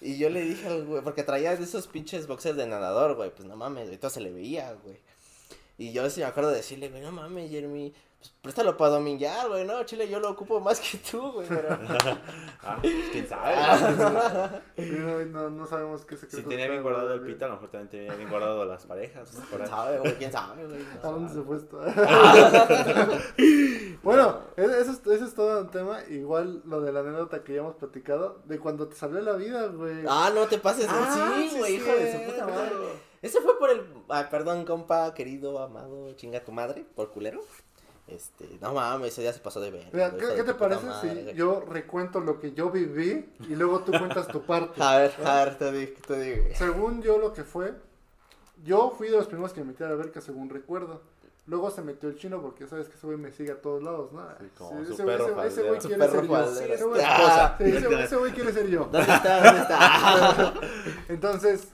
Y yo le dije al güey, porque traía de esos pinches boxers de nadador, güey, pues no mames, güey, todo se le veía, güey. Y yo sí me acuerdo de decirle, güey, no mames, Jeremy, pues préstalo para dominguear, güey, no, chile, yo lo ocupo más que tú, güey, pero... <laughs> Ah, pues, quién sabe. No, no, no sabemos qué secreto. Si tenía bien guardado el pito, a lo mejor también tenía bien guardado las parejas, ¿Quién sabe, güey? ¿Quién sabe, güey? No ¿A dónde sabe. se fue esto? <laughs> bueno, e- eso es, eso es todo un tema. Igual lo de la anécdota que ya hemos platicado, de cuando te salió la vida, güey. Ah, no te pases. Ah, sí, sí, güey, hijo de su puta madre. Ese fue por el. Ah, perdón, compa, querido, amado, chinga tu madre, por culero. Este, no mames, ese día se pasó de ver. Mira, ¿qué, qué te parece si yo recuento lo que yo viví y luego tú cuentas tu parte? <laughs> A ver, a ver, te digo, te digo. Según yo lo que fue, yo fui de los primeros que me metí a la alberca, según recuerdo. Luego se metió el chino porque sabes que ese güey me sigue a todos lados, ¿no? Sí, como ese su güey- perro ese- ese güey quiere ser yo. faldero. Ese güey- Ah. sí, ese- ese güey quiere ser yo. ¿Dónde está? ¿Dónde está? <laughs> Entonces,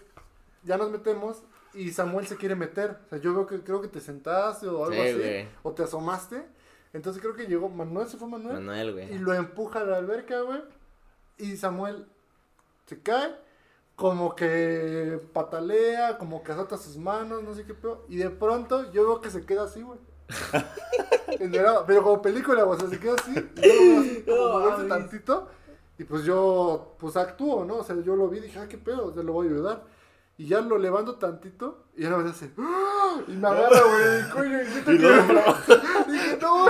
ya nos metemos y Samuel se quiere meter. O sea, yo veo que creo que te sentaste o algo Sí, así. güey. O te asomaste. Entonces creo que llegó Manuel, se fue Manuel. Manuel, Y güey. lo empuja a la alberca, güey. Y Samuel se cae. Como que patalea, como que azota sus manos, no sé qué pedo. Y de pronto yo veo que se queda así, güey. <laughs> Pero como película, güey, o sea, se queda así. Y yo veo así, tantito. Y pues yo, pues actúo, ¿no? O sea, yo lo vi y dije, ah, qué pedo, te lo voy a ayudar. Y ya lo levanto tantito y ya no me hace, ¡ah! Y me agarra, güey, coño, y grita Y que- <laughs> Dije, no,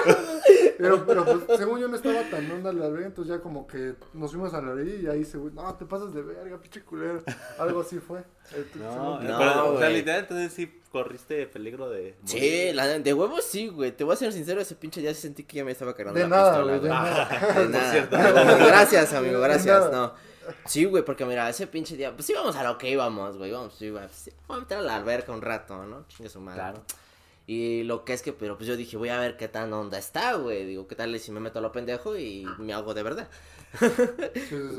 pero, pero pues, según yo no estaba tan onda la verga, entonces ya como que nos fuimos a la orilla y ahí se, güey, no, te pasas de verga, pinche culero. Algo así fue. Eh, No. No, pero, o sea, güey. literal, entonces sí corriste peligro de. Sí, la, de huevos sí, güey. Te voy a ser sincero, ese pinche día sí sentí que ya me estaba cargando De la nada, pistola, güey, de nada. De <laughs> nada. cierto. No, gracias, amigo, De gracias. nada. No. Sí, güey, porque mira, ese pinche día, pues íbamos a lo que íbamos, güey. Vamos, sí, güey. Pues, vamos a meter a la alberca un rato, ¿no? Chingue su madre. Claro. Y lo que es que, pero pues yo dije, voy a ver qué tan onda está, güey. Digo, ¿qué tal si me meto a lo pendejo y me hago de verdad?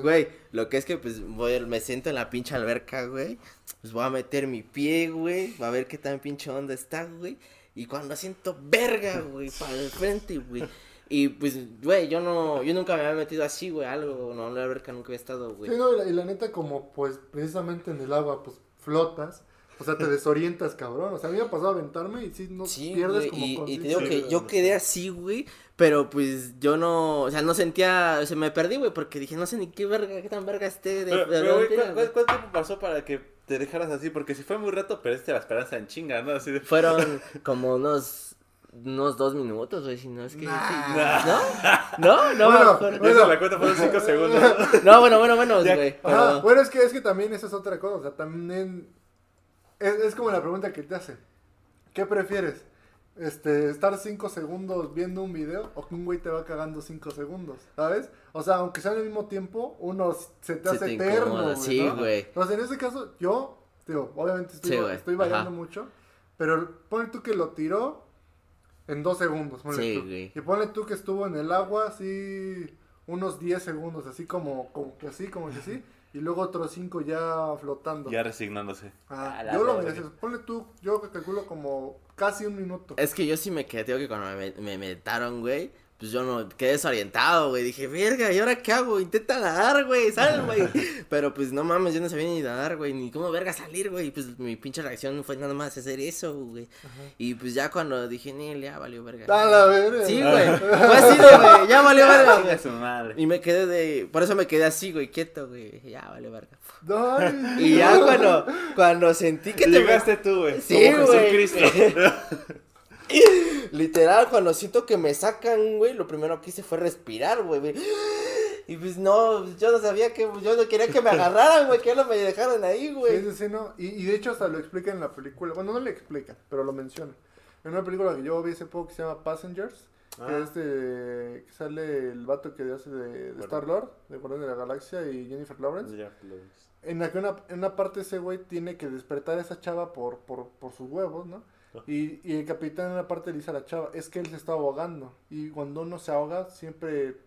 Güey, lo que es que pues voy, me siento en la pinche alberca, güey. Pues voy a meter mi pie, güey. Va a ver qué tan pinche onda está, güey. Y cuando siento verga, güey, para el frente, güey. Y pues, güey, yo no, yo nunca me había metido así, güey, algo, no, la alberca nunca había estado, güey. Sí, no, y la, y la neta, como pues precisamente en el agua, pues flotas. O sea, te <laughs> desorientas, cabrón. O sea, a mí me ha pasado a aventarme y sí, no Sí, pierdes güey, como y, y te digo que yo quedé así, güey, pero pues yo no, o sea, no sentía, o sea, me perdí, güey, porque dije, no sé ni qué verga, qué tan verga esté de, Pero, de pero, güey, dónde ¿cu- era, cu- güey. ¿cuánto tiempo pasó para que te dejaras así? Porque si fue muy rato, perdiste la esperanza en chinga, ¿no? Así de. Fueron <laughs> como unos, unos dos minutos, güey, si no es que... Nah. ¿No? ¿No? No, Bueno, bueno. Eso la cuenta fueron 5 segundos. No, bueno, bueno, bueno, Ya. güey. Pero- bueno, es que, es que también esa es otra cosa, o sea, también es, es como la pregunta que te hace. ¿Qué prefieres? Este, estar 5 segundos viendo un video o que un güey te va cagando 5 segundos, ¿sabes? O sea, aunque sea al mismo tiempo, uno se te Se hace te eterno, incomoda, güey, sí, ¿no? güey. Entonces, en ese caso, yo, digo, obviamente estoy, Sí, estoy variando mucho, pero ponle tú que lo tiró en 2 segundos, ponle Sí, tú. güey. Y ponle tú que estuvo en el agua así unos 10 segundos, así como, como que así, como que así, y luego otros 5 ya flotando. Ya resignándose. Ah, yo lo mereces. Ponle tú, yo calculo como casi un minuto. Es que yo sí me quedé, digo que cuando me, me metaron, güey, pues yo no quedé desorientado, güey. Dije, verga, ¿y ahora qué hago? Intenta nadar, güey, sal, güey. <laughs> Pero pues no mames, yo no sabía ni nadar, güey, ni cómo verga salir, güey. Pues mi pinche reacción fue nada más hacer eso, güey. Y pues ya cuando dije, Nel, ya valió verga. A la verga. Sí, güey. <laughs> Fue así de, güey, ya valió verga. Y me quedé de, por eso me quedé así, güey, quieto, güey. Ya valió verga. Ay, Y ya cuando, cuando sentí que te Llegaste tú, güey. Sí, como güey. Jesucristo. <laughs> Literal, cuando siento que me sacan, güey, lo primero que hice fue respirar, güey. Y pues no, yo no sabía que, yo no quería que me agarraran, güey, que no me dejaran ahí, güey. sí, sí, no. Y, y de hecho hasta lo explica en la película. Bueno, no le explica, pero lo menciona. En una película que yo vi hace poco que se llama Passengers. Que Ah. este, que sale el vato que hace de, de. Star-Lord, de Guardián de la Galaxia y Jennifer Lawrence. En la que una, en una parte ese güey tiene que despertar a esa chava por, por, por sus huevos, ¿no? Y, y el capitán en una parte le dice a la chava, es que él se está ahogando. Y cuando uno se ahoga, siempre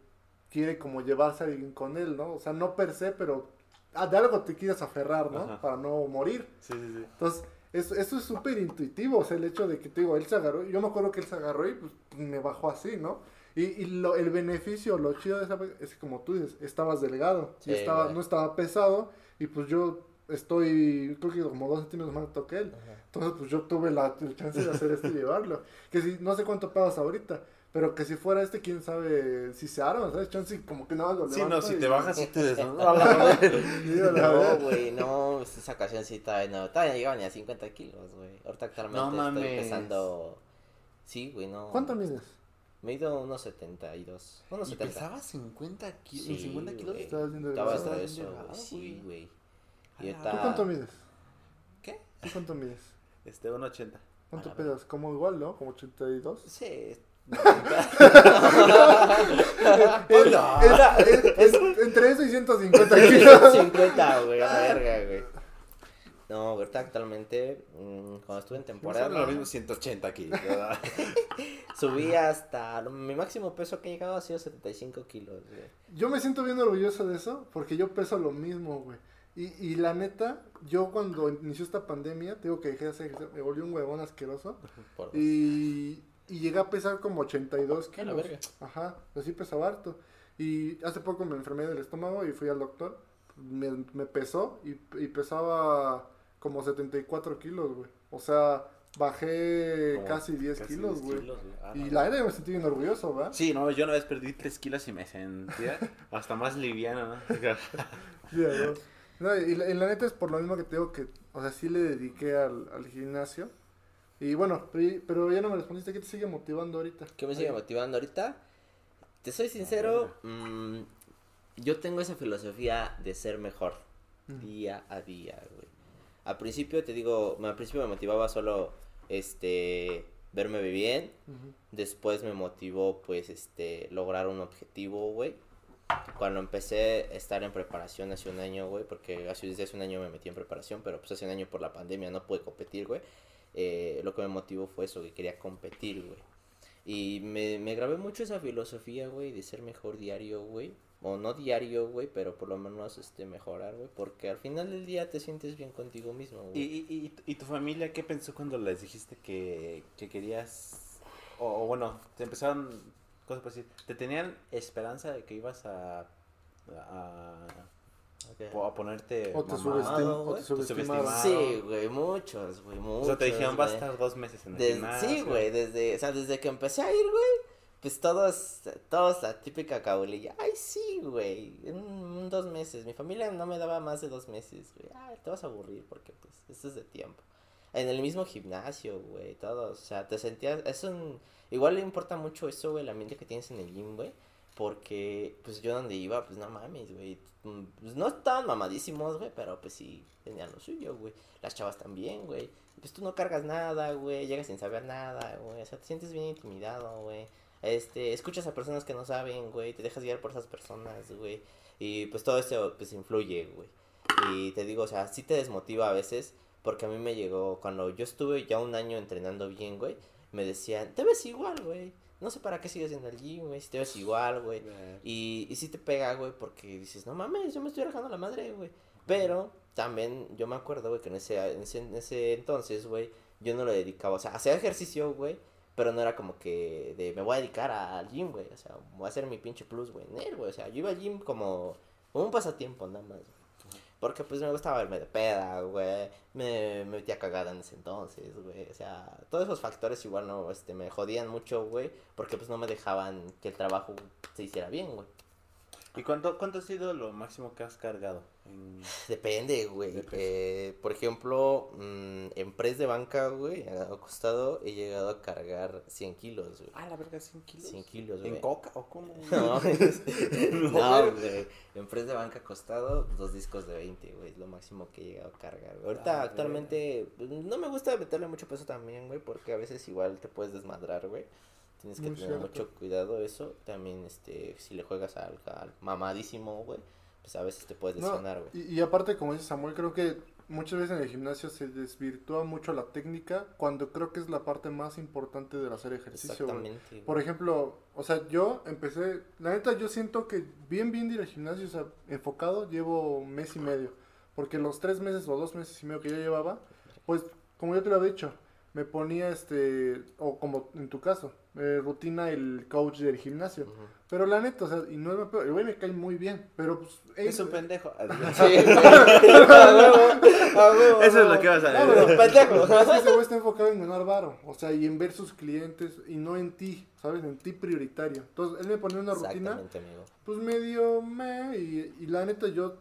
quiere como llevarse a alguien con él, ¿no? O sea, no per se, pero ah, de algo te quieres aferrar, ¿no? Ajá. Para no morir. Sí, sí, sí. Entonces, eso, eso es súper intuitivo, o sea, el hecho de que te digo, él se agarró, yo me acuerdo que él se agarró y pues, me bajó así, ¿no? Y, y lo, el beneficio, lo chido de esa es que como tú dices, estabas delgado, y Sí, estaba, güey. no estaba pesado, y pues yo estoy, creo que como dos centímetros más alto que él. Entonces, pues yo tuve la, el chance de hacer esto y llevarlo. Que si, no sé cuánto pagas ahorita, pero que si fuera este, quién sabe si se arma, ¿sabes? Chance como que nada más lo Sí, no, si y- te bajas y te desnudas. No, <laughs> güey, no, esa ocasión sí todavía no, todavía no llegaba ni a 50 kilos, güey. Ahorita actualmente No mames. estoy pesando, sí, güey, no. ¿Cuánto mides? Me he ido unos 72, unos ¿Y 70. pesaba 50 kilos? Sí, 50 kilos? Estabas Estaba bien eso, sí, güey. Y ahorita- ¿Tú cuánto mides? ¿Qué? ¿Tú cuánto mides? Este, 1.80. ¿Cuánto A la verga. pedas? Como igual, ¿no? Como 82. Sí. <laughs> Era- era- es- es entre eso y 150 <laughs> kilos. 50, güey, a la verga, güey. No, ahorita actualmente, mm, cuando estuve en temporada, lo mismo 180 kilos. <laughs> subí hasta, mi máximo peso que he llegado ha sido 75 kilos, güey. Yo me siento bien orgulloso de eso porque yo peso lo mismo, güey. Y, y la neta, yo cuando inició esta pandemia, tengo que dejé de hacer ejercicio, me volví un huevón asqueroso. Por- Y, y llegué a pesar como 82 A la kilos. verga. Ajá, así pesaba harto. Y hace poco me enfermé del estómago y fui al doctor. Me, me pesó y, y pesaba como 74 kilos, güey. O sea, bajé Como casi 10 casi kilos, 10 güey. kilos. Ah, Y no. la neta me sentí bien orgulloso, ¿verdad? Sí, no, yo una vez perdí 3 kilos y me sentía <laughs> hasta más liviano, ¿no? <laughs> A huevo. No, y, la, y la neta es por lo mismo que te digo que, o sea, sí le dediqué al, al gimnasio. Y bueno, pero, ya no me respondiste, ¿qué te sigue motivando ahorita? ¿Qué me sigue motivando ahorita? Te soy sincero, mm, yo tengo esa filosofía de ser mejor Mm. día a día, güey. Al principio te digo, al principio me motivaba solo este verme bien, después me motivó pues este lograr un objetivo, güey. Cuando empecé a estar en preparación hace un año, güey, porque hace, un año me metí en preparación, pero pues hace un año por la pandemia no pude competir, güey. eh, lo que me motivó fue eso, que quería competir, güey. Y me, me grabé mucho esa filosofía, güey, de ser mejor diario, güey. O no diario, güey, pero por lo menos este mejorar, güey. Porque al final del día te sientes bien contigo mismo, ¿Y, güey. y, y, y tu familia qué pensó cuando les dijiste que, que querías, o, o bueno, te empezaron, ¿cómo se puede decir? ¿Te tenían esperanza de que ibas a, a, Ok. a ponerte O te mamado, o te. Sí, güey, muchos, güey, O muchos. sea, te dijeron, va a estar dos meses en el gimnasio. sí, güey, desde, o sea, desde que empecé a ir, güey, pues todos, todos la típica cabulilla, ay, sí, güey, en dos meses, mi familia no me daba más de dos meses, güey, ay, te vas a aburrir porque, pues, esto es de tiempo. En el mismo gimnasio, güey, todos, o sea, te sentías, es un, igual le importa mucho eso, güey, el ambiente que tienes en el gym, güey, porque, pues, yo donde iba, pues, no mames, güey, mm, pues, no estaban mamadísimos, güey, pero, pues, sí, tenían lo suyo, güey, las chavas también, güey, pues tú no cargas nada, güey, llegas sin saber nada, güey, o sea, te sientes bien intimidado, güey. Este, escuchas a personas que no saben, güey, te dejas guiar por esas personas, güey. Y pues todo esto pues influye, güey. Y te digo, o sea, sí te desmotiva a veces, porque a mí me llegó cuando yo estuve ya un año entrenando bien, güey, me decían, "Te ves igual, güey. No sé para qué sigues en el gym, güey, si te ves igual, güey." Y, y sí te pega, güey, porque dices, no mames, yo me estoy dejando la madre, güey. Pero también yo me acuerdo, güey, que en ese, en ese, en ese entonces, güey, yo no lo dedicaba, o sea, hacía ejercicio, güey, pero no era como que de me voy a dedicar al gym, güey, o sea, voy a hacer mi pinche plus, güey, en él, güey, o sea, yo iba al gym como, como un pasatiempo nada más, güey. Porque pues me gustaba verme de peda, güey, me, me metía cagada en ese entonces, güey, o sea, todos esos factores igual no, este, me jodían mucho, güey, porque pues no me dejaban que el trabajo se hiciera bien, güey. ¿Y cuánto, cuánto ha sido lo máximo que has cargado? En- Depende, güey. Eh, por ejemplo, mm, en press de banca, güey, acostado he llegado a cargar 100 kilos, güey. Ah, la verga, 100 kilos. 100 kilos, ¿En güey. coca o cómo? <laughs> <laughs> No, No, güey. En press de banca acostado, dos discos de 20, güey. Es lo máximo que he llegado a cargar. güey. Ahorita, Ah, actualmente, no me gusta meterle mucho peso también, güey, porque a veces igual te puedes desmadrar, güey. Tienes que Muy tener cierto. mucho cuidado eso. También, este, si le juegas al, al mamadísimo, güey, pues a veces te puedes lesionar, güey. y, y aparte, como dice Samuel, creo que muchas veces en el gimnasio se desvirtúa mucho la técnica cuando creo que es la parte más importante del hacer ejercicio. Exactamente. güey. Por ejemplo, o sea, yo empecé, la neta yo siento que bien, bien de ir al gimnasio, o sea, enfocado, llevo un mes y medio. Porque los tres meses o dos meses y medio que ya llevaba, pues, como yo te lo había dicho, me ponía este, o como en tu caso, eh, rutina el coach del gimnasio. Pero la neta, o sea, y no es peor, el güey me cae muy bien, pero pues... Es un pendejo. <laughs> Sí, <laughs> <laughs> Eso es lo que vas a No, decir. pero- Pendejo. Es que ese güey está enfocado en ganar varo, o sea, y en ver sus clientes y no en ti, ¿sabes? En ti prioritario. Entonces, él me ponía una rutina, amigo. pues medio me, y, y la neta yo,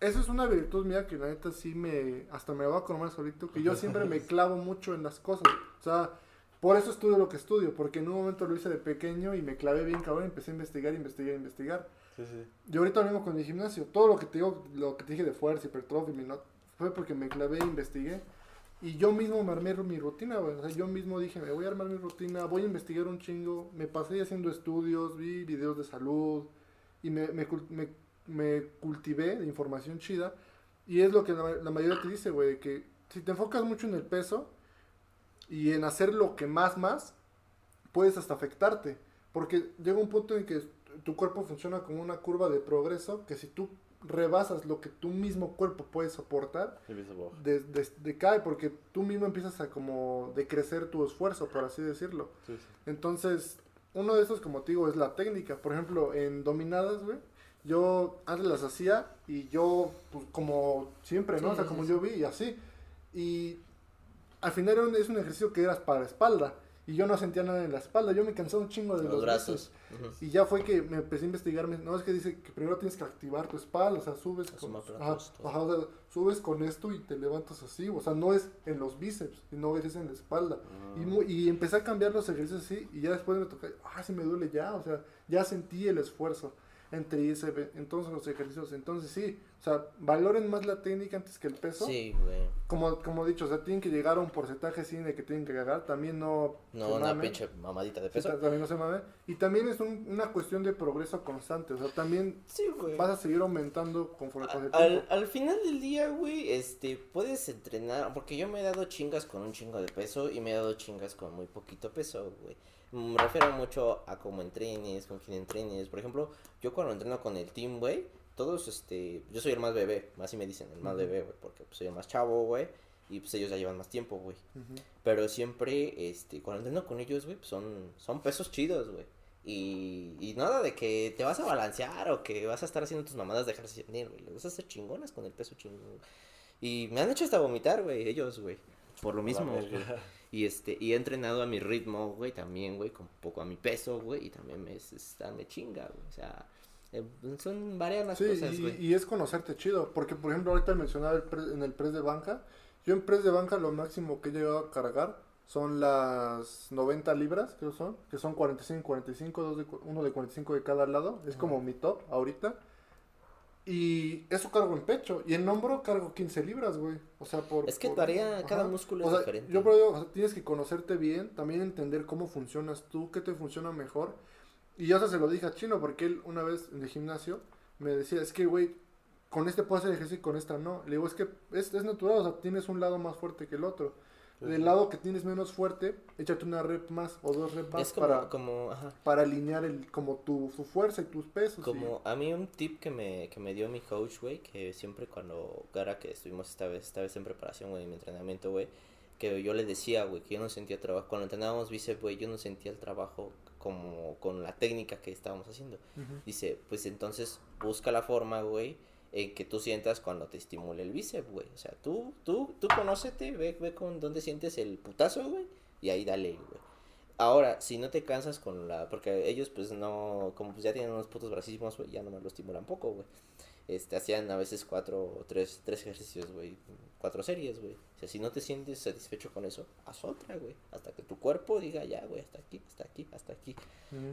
eso es una virtud mía que la neta sí me, hasta me va a comer solito, que yo siempre me clavo mucho en las cosas, o sea, por eso estudio lo que estudio, porque en un momento lo hice de pequeño y me clavé bien cabrón, empecé a investigar, investigar, investigar. Sí, sí. Y ahorita lo mismo con el gimnasio. Todo lo que te digo, lo que te dije de fuerza, hipertrofia, mi fue porque me clavé investigué. Y yo mismo me armé mi rutina, güey. O sea, yo mismo dije, me voy a armar mi rutina, voy a investigar un chingo. Me pasé haciendo estudios, vi videos de salud y me, me, me- me cultivé de información chida. Y es lo que la, la mayoría te dice, güey, que si te enfocas mucho en el peso y en hacer lo que más, más, puedes hasta afectarte. Porque llega un punto en que tu cuerpo funciona como una curva de progreso, que si tú rebasas lo que tu mismo cuerpo puede soportar, de- de- decae porque tú mismo empiezas a como decrecer tu esfuerzo, por así decirlo. Sí, sí. Entonces, uno de esos, como te digo, es la técnica. Por ejemplo, en dominadas, güey, yo antes las hacía y yo, pues, como siempre, ¿no? Sí, o sea, sí, como sí. yo vi y así. Y al final era un- es un ejercicio que era para espalda. Y yo no sentía nada en la espalda, yo me cansaba un chingo de Los los brazos. brazos. Ujú. Y ya fue que me empecé a investigarme. No, es que dice que primero tienes que activar tu espalda. O sea, subes con, ajá, ajá, o sea, subes con esto y te levantas así. O sea, no es en los bíceps, sino es en la espalda. Ah. Y, mu- y empecé a cambiar los ejercicios así. Y ya después me toca, ah, sí me duele ya. O sea, ya sentí el esfuerzo entre ese, entonces los ejercicios. Entonces sí, sea, valoren más la técnica antes que el peso. Sí, güey. Como, como dicho, o sea, tienen que llegar a un porcentaje sí de que tienen que llegar. También no. No, se una mamen. pinche mamadita de peso. ta- también no se mamen. Y también es un- una cuestión de progreso constante. O sea, también Sí, vas a seguir aumentando conforme pase el Al, tiempo. al final del día, güey, este, puedes entrenar, porque yo me he dado chingas con un chingo de peso y me he dado chingas con muy poquito peso, güey. Me refiero mucho a cómo entrenes, con quién entrenes. Por ejemplo, yo cuando entreno con el team, güey, todos, este, yo soy el más bebé, así me dicen, el más bebé, güey, porque pues, soy el más chavo, güey, y pues ellos ya llevan más tiempo, güey. Pero siempre, este, cuando entreno con ellos, güey, pues son, son pesos chidos, güey. Y, y nada de que te vas a balancear o que vas a estar haciendo tus mamadas de ejercicio, ni, güey. Le vas a hacer chingonas con el peso chingón. Y me han hecho hasta vomitar, güey, ellos, güey. Por lo mismo, güey. Y este, y he entrenado a mi ritmo, güey, también, güey, con poco a mi peso, güey, y también me, está, me chinga, güey. O sea, eh, son varias las Sí, cosas, güey. y, y es conocerte chido. Porque, por ejemplo, ahorita mencionaba el pre- en el press de banca. Yo en press de banca lo máximo que he llegado a cargar son las 90 libras, creo son. Que son 45, 45, dos de, uno de 45 de cada lado. Es como mi top ahorita. Y eso cargo en pecho. Y en hombro cargo 15 libras, güey. O sea, por... Es que por- varía, cada músculo O es sea, diferente. yo por ello, o sea, tienes que conocerte bien, también entender cómo funcionas tú, qué te funciona mejor. Y yo eso se lo dije a Chino, porque él una vez en el gimnasio me decía, es que, güey, con este puedo hacer ejercicio y con esta no. Le digo, es que es, es natural, o sea, tienes un lado más fuerte que el otro. Del lado que tienes menos fuerte, échate una rep más o dos rep más como, para, como, ajá. para alinear el, como tu, tu fuerza y tus pesos. y- Como a mí un tip que me, que me dio mi coach, güey, que siempre cuando, ahora que estuvimos esta vez, esta vez en preparación, güey, en mi entrenamiento, güey, que yo le decía, güey, que yo no sentía trabajo, cuando entrenábamos bíceps, güey, yo no sentía el trabajo como con la técnica que estábamos haciendo. Dice, pues entonces busca la forma, güey, en que tú sientas cuando te estimule el bíceps, güey. O sea, tú, tú, tú conócete, ve, ve con dónde sientes el putazo, güey, y ahí dale, güey. Ahora, si no te cansas con la, porque ellos pues no, como pues ya tienen unos putos bracísimos, güey, ya nomás lo estimulan poco, güey. Este, hacían a veces cuatro o tres, tres ejercicios, güey, cuatro series, güey. O sea, si no te sientes satisfecho con eso, haz otra, güey. Hasta que tu cuerpo diga, ya, güey, hasta aquí, hasta aquí, hasta aquí.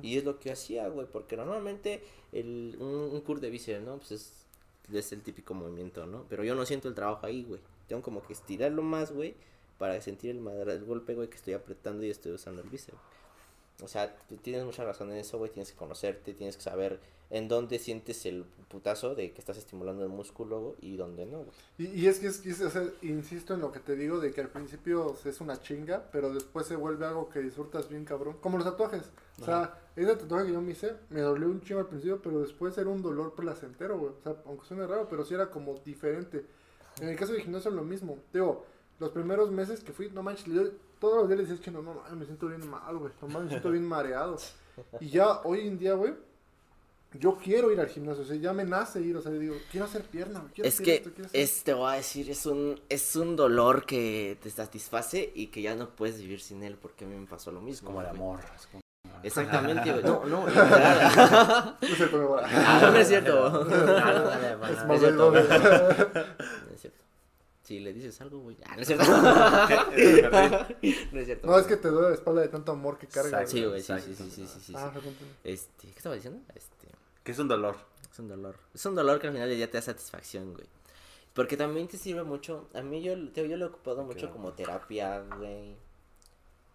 Y es lo que hacía, güey, porque normalmente el, un, un curl de bíceps, ¿no? Pues es, es el típico movimiento, ¿no? Pero yo no siento el trabajo ahí, güey. Tengo como que estirarlo más, güey, para sentir el, el golpe, güey, que estoy apretando y estoy usando el bíceps. O sea, tienes mucha razón en eso, güey. Tienes que conocerte, tienes que saber en dónde sientes el putazo de que estás estimulando el músculo güey, y dónde no, güey. Y, y es que es, es- o sea, insisto en lo que te digo de que al principio es una chinga, pero después se vuelve algo que disfrutas bien cabrón. Como los tatuajes. O sea, ese tatuaje que yo me hice, me dolió un chingo al principio, pero después era un dolor placentero, güey. O sea, aunque suene raro, pero sí era como diferente. En el caso del gimnasio es lo mismo. Digo, los primeros meses que fui, no manches, yo todos los días le decía, chino, no, no, me siento bien mal, güey. No me siento bien mareado. <laughs> Y ya hoy en día, güey, yo quiero ir al gimnasio, o sea, ya me nace ir, o sea, digo, quiero hacer pierna, güey, quiero Es hacer que, esto, quiero hacer es, te voy a decir, es un, es un dolor que te satisface y que ya no puedes vivir sin él, porque a mí me pasó lo Es mismo. como el amor. es como- Exactamente, güey. <laughs> No, no. No es cierto, me voy a- no es cierto. No, no, no, no, no, Es no, es cierto. No es cierto. Si le dices algo, güey. Ah, no es <laughs> cierto. no es cierto. No, es que te duele la espalda de tanto amor que cargas. Exacto. Sí, güey, sí, sí, sí, sí, sí, sí, Ah. Este, ¿qué estaba diciendo? Este, Que es un dolor. es un dolor. Es un dolor que al final del día te da satisfacción, güey. Porque también te sirve mucho. A mí yo, te- yo lo he ocupado mucho como terapia, güey.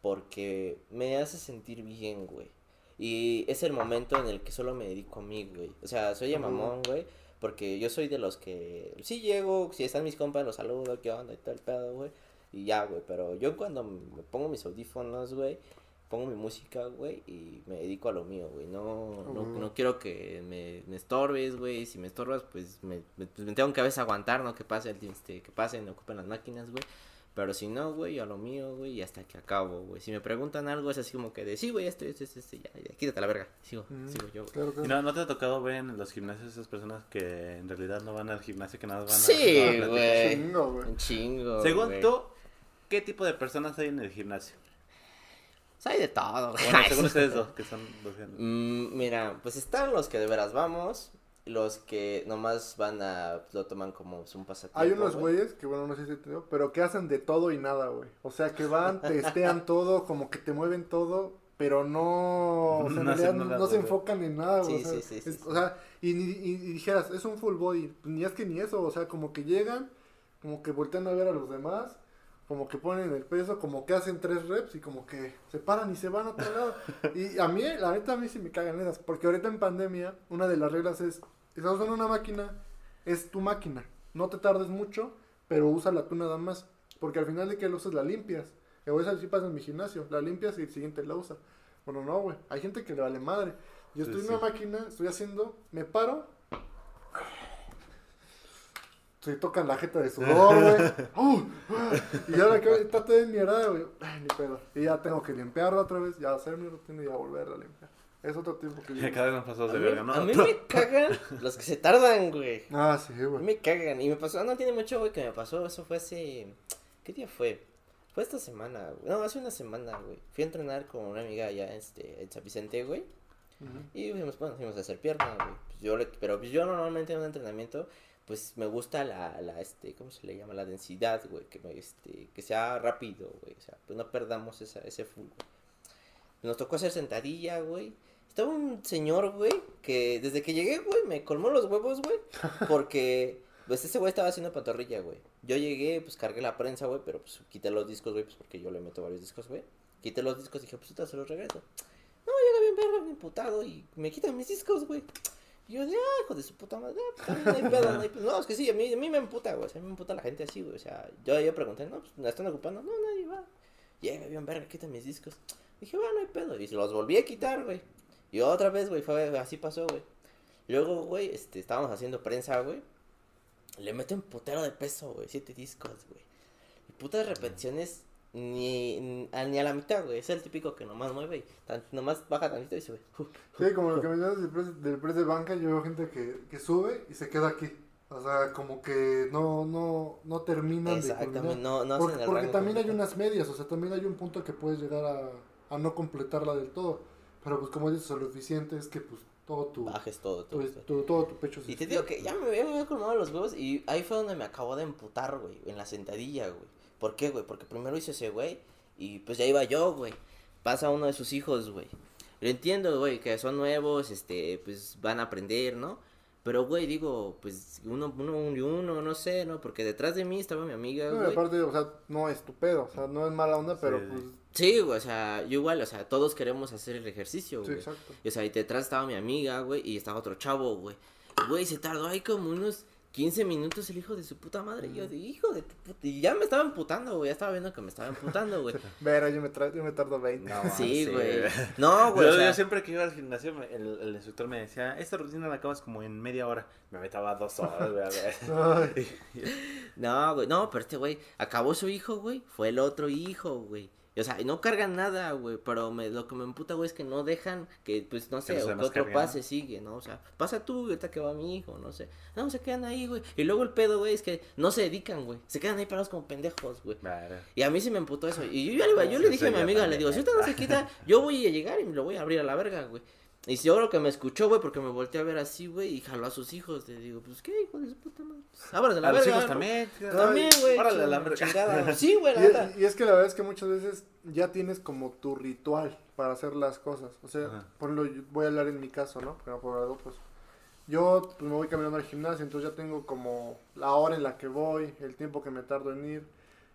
Porque me hace sentir bien, güey. Y es el momento en el que solo me dedico a mí, güey. O sea, soy a mamón, güey. Porque yo soy de los que sí llego, si están mis compas, los saludo, qué onda y todo el pedo, güey. Y ya, güey. Pero yo cuando me pongo mis audífonos, güey, pongo mi música, güey, y me dedico a lo mío, güey. No, no, no quiero que me, me estorbes, güey. Si me estorbas, pues me, me- pues me tengo que a veces aguantar, ¿no? Que pase, el, este, que pasen, ocupen las máquinas, güey. Pero si no, güey, a lo mío, güey, y hasta que acabo, güey. Si me preguntan algo, es así como que de, sí, güey, esto, esto, esto, esto, ya, ya, quítate la verga. Sigo, Mm, sigo yo, güey. Claro, claro. ¿Y no, no te ha tocado ver en los gimnasios esas personas que en realidad no van al gimnasio, que nada más van a- Sí, a platicar? güey. Chingo, güey. Un chingo. Según güey. tú, ¿qué tipo de personas hay en el gimnasio? O sea, hay de todo, güey. Bueno, <laughs> según ustedes dos, que son los que- Mm, mira, pues están los que de veras vamos, los que nomás van a, lo toman como un pasatiempo. Hay unos güeyes que, bueno, no sé si te digo, pero que hacen de todo y nada, güey. O sea, que van, <laughs> testean todo, como que te mueven todo, pero no, o sea, en No realidad no, nada, no se enfocan en nada, güey. Sí, o sea, sí, sí, sí, es- sí. o sea, y, ni- y, y dijeras, es un full body, pues, ni es que ni eso, o sea, como que llegan, como que voltean a ver a los demás, como que ponen el peso, como que hacen tres reps y como que se paran y se van a otro lado. <laughs> Y a mí, la neta, a mí sí me cagan esas, porque ahorita en pandemia, una de las reglas es, estás usando una máquina, es tu máquina, no te tardes mucho, pero úsala tú nada más, porque al final de que la usas la limpias. O eso así pasa en mi gimnasio, la limpias y el siguiente la usa. Bueno, no, güey, hay gente que le vale madre. Yo Sí, estoy en sí. una máquina, estoy haciendo, me paro, se tocan la jeta de sudor, güey. <laughs> ¡Uh! y ahora que está todo en mierda, güey. Ay, ni pedo. Y ya tengo que limpiarla otra vez, ya hacer mi rutina y ya volverla a limpiar. Es otro tiempo que <laughs> yo. Cada vez más pasados A de mí, verga, ¿no? a mí me <laughs> cagan los que se tardan, güey. Ah, sí, A mí güey. me cagan. Y me pasó, no tiene mucho, güey, que me pasó. Eso fue hace. ¿Qué día fue? Fue esta semana, güey. No, hace una semana, güey. Fui a entrenar con una amiga allá este, en San Vicente, güey. Y fuimos, bueno, fuimos a hacer pierna, güey. Pues yo le- pero pues yo normalmente en un entrenamiento, pues me gusta la, la, este, ¿cómo se le llama? La densidad, güey. Que, me, este, que sea rápido, güey. O sea, pues no perdamos esa, ese full, güey. Nos tocó hacer sentadilla, güey. Estaba un señor, güey, que desde que llegué, güey, me colmó los huevos, güey. <laughs> Porque, pues ese güey estaba haciendo pantorrilla, güey. Yo llegué, pues cargué la prensa, güey, pero pues quité los discos, güey, pues porque yo le meto varios discos, güey. Quité los discos y dije, pues se los regreso. No, llega bien verga, bien putado y me quitan mis discos, güey. Y yo de, ah, hijo de su puta madre, ah, pues, no hay pedo, no hay <laughs> pedo. No, es que sí, a mí, a mí me emputa, güey, o sea, a mí me emputa la gente así, güey. O sea, yo, yo pregunté, no, pues, ¿la están ocupando? No, nadie va. Llega bien verga, quita mis discos. Dije, bueno, no hay pedo. Y se los volví a quitar, güey. Y otra vez, güey, fue, así pasó, güey. Luego, güey, este, estábamos haciendo prensa, güey. Le meto un putero de peso, güey, siete discos, güey. Y putas repeticiones ni, ni a, ni a la mitad, güey. Es el típico que nomás mueve y tan- nomás baja tantito y sube. Sí, como lo que mencionas del press, del press de banca, yo veo gente que, que sube y se queda aquí. O sea, como que no, no, no terminan de Exactamente, culminar. no, no porque hacen el porque rango también hay unas medias, o sea, también hay un punto que puedes llegar a, a no completarla del todo. Pero pues como dices, lo eficiente es que pues todo tu, Bajes todo, todo. tu- todo. tu- todo tu pecho Y te digo que ya me, ya me había colmado los huevos y ahí fue donde me acabó de emputar, güey, en la sentadilla, güey. ¿Por qué, güey? Porque primero hizo ese güey y pues ya iba yo, güey. Pasa uno de sus hijos, güey. Lo entiendo, güey, que son nuevos, este, pues van a aprender, ¿no? Pero, güey, digo, pues uno, uno y uno, no sé, ¿no? Porque detrás de mí estaba mi amiga, No, y güey. aparte, o sea, no es tu pedo, o sea, no es mala onda, pero Sí. pues, Sí, güey, o sea, yo igual, o sea, todos queremos hacer el ejercicio, sí, güey. exacto. Y, o sea, y detrás estaba mi amiga, güey, y estaba otro chavo, güey. Güey, se tardó ahí como unos 15 minutos el hijo de su puta madre. Y yo, de hijo de tu puta. Y ya me estaba emputando, güey. Ya estaba viendo que me estaba emputando, güey. <laughs> Pero yo me, tra- yo me tardo 20. No, Sí, sí, güey. No, güey. Yo, o sea, yo siempre que iba al gimnasio, me- el, el instructor me decía, esta rutina la acabas como en media hora. Me metaba dos horas, güey. a ver. <laughs> Ay, <laughs> No, güey. No, pero este güey acabó su hijo, güey. Fue el otro hijo, güey. O sea, y no cargan nada, güey, pero me, lo que me emputa, güey, es que no dejan que, pues, no sé, que otro pase sigue, ¿no? O sea, pasa tú, ahorita que va mi hijo, no sé. No, se quedan ahí, güey. Y luego el pedo, güey, es que no se dedican, güey. Se quedan ahí parados como pendejos, güey. Claro. Y a mí sí me emputó eso. Y yo yo le dije a mi amiga, le digo, si usted no se <laughs> quita, yo voy a llegar y me lo voy a abrir a la verga, güey. Y si yo creo que me escuchó, güey, porque me volteé a ver así, güey, y jaló a sus hijos. Le digo, pues, ¿qué, hijo de su puta madre? Pues, la A los verga. hijos ¿no? también. También, güey. Órale, la. Sí, güey, la neta. Y, y es que la verdad es que muchas veces ya tienes como tu ritual para hacer las cosas. O sea, Ajá. yo voy a hablar en mi caso, ¿no? Pero por algo, pues. Yo pues, me voy caminando al gimnasio, entonces ya tengo como la hora en la que voy, el tiempo que me tardo en ir.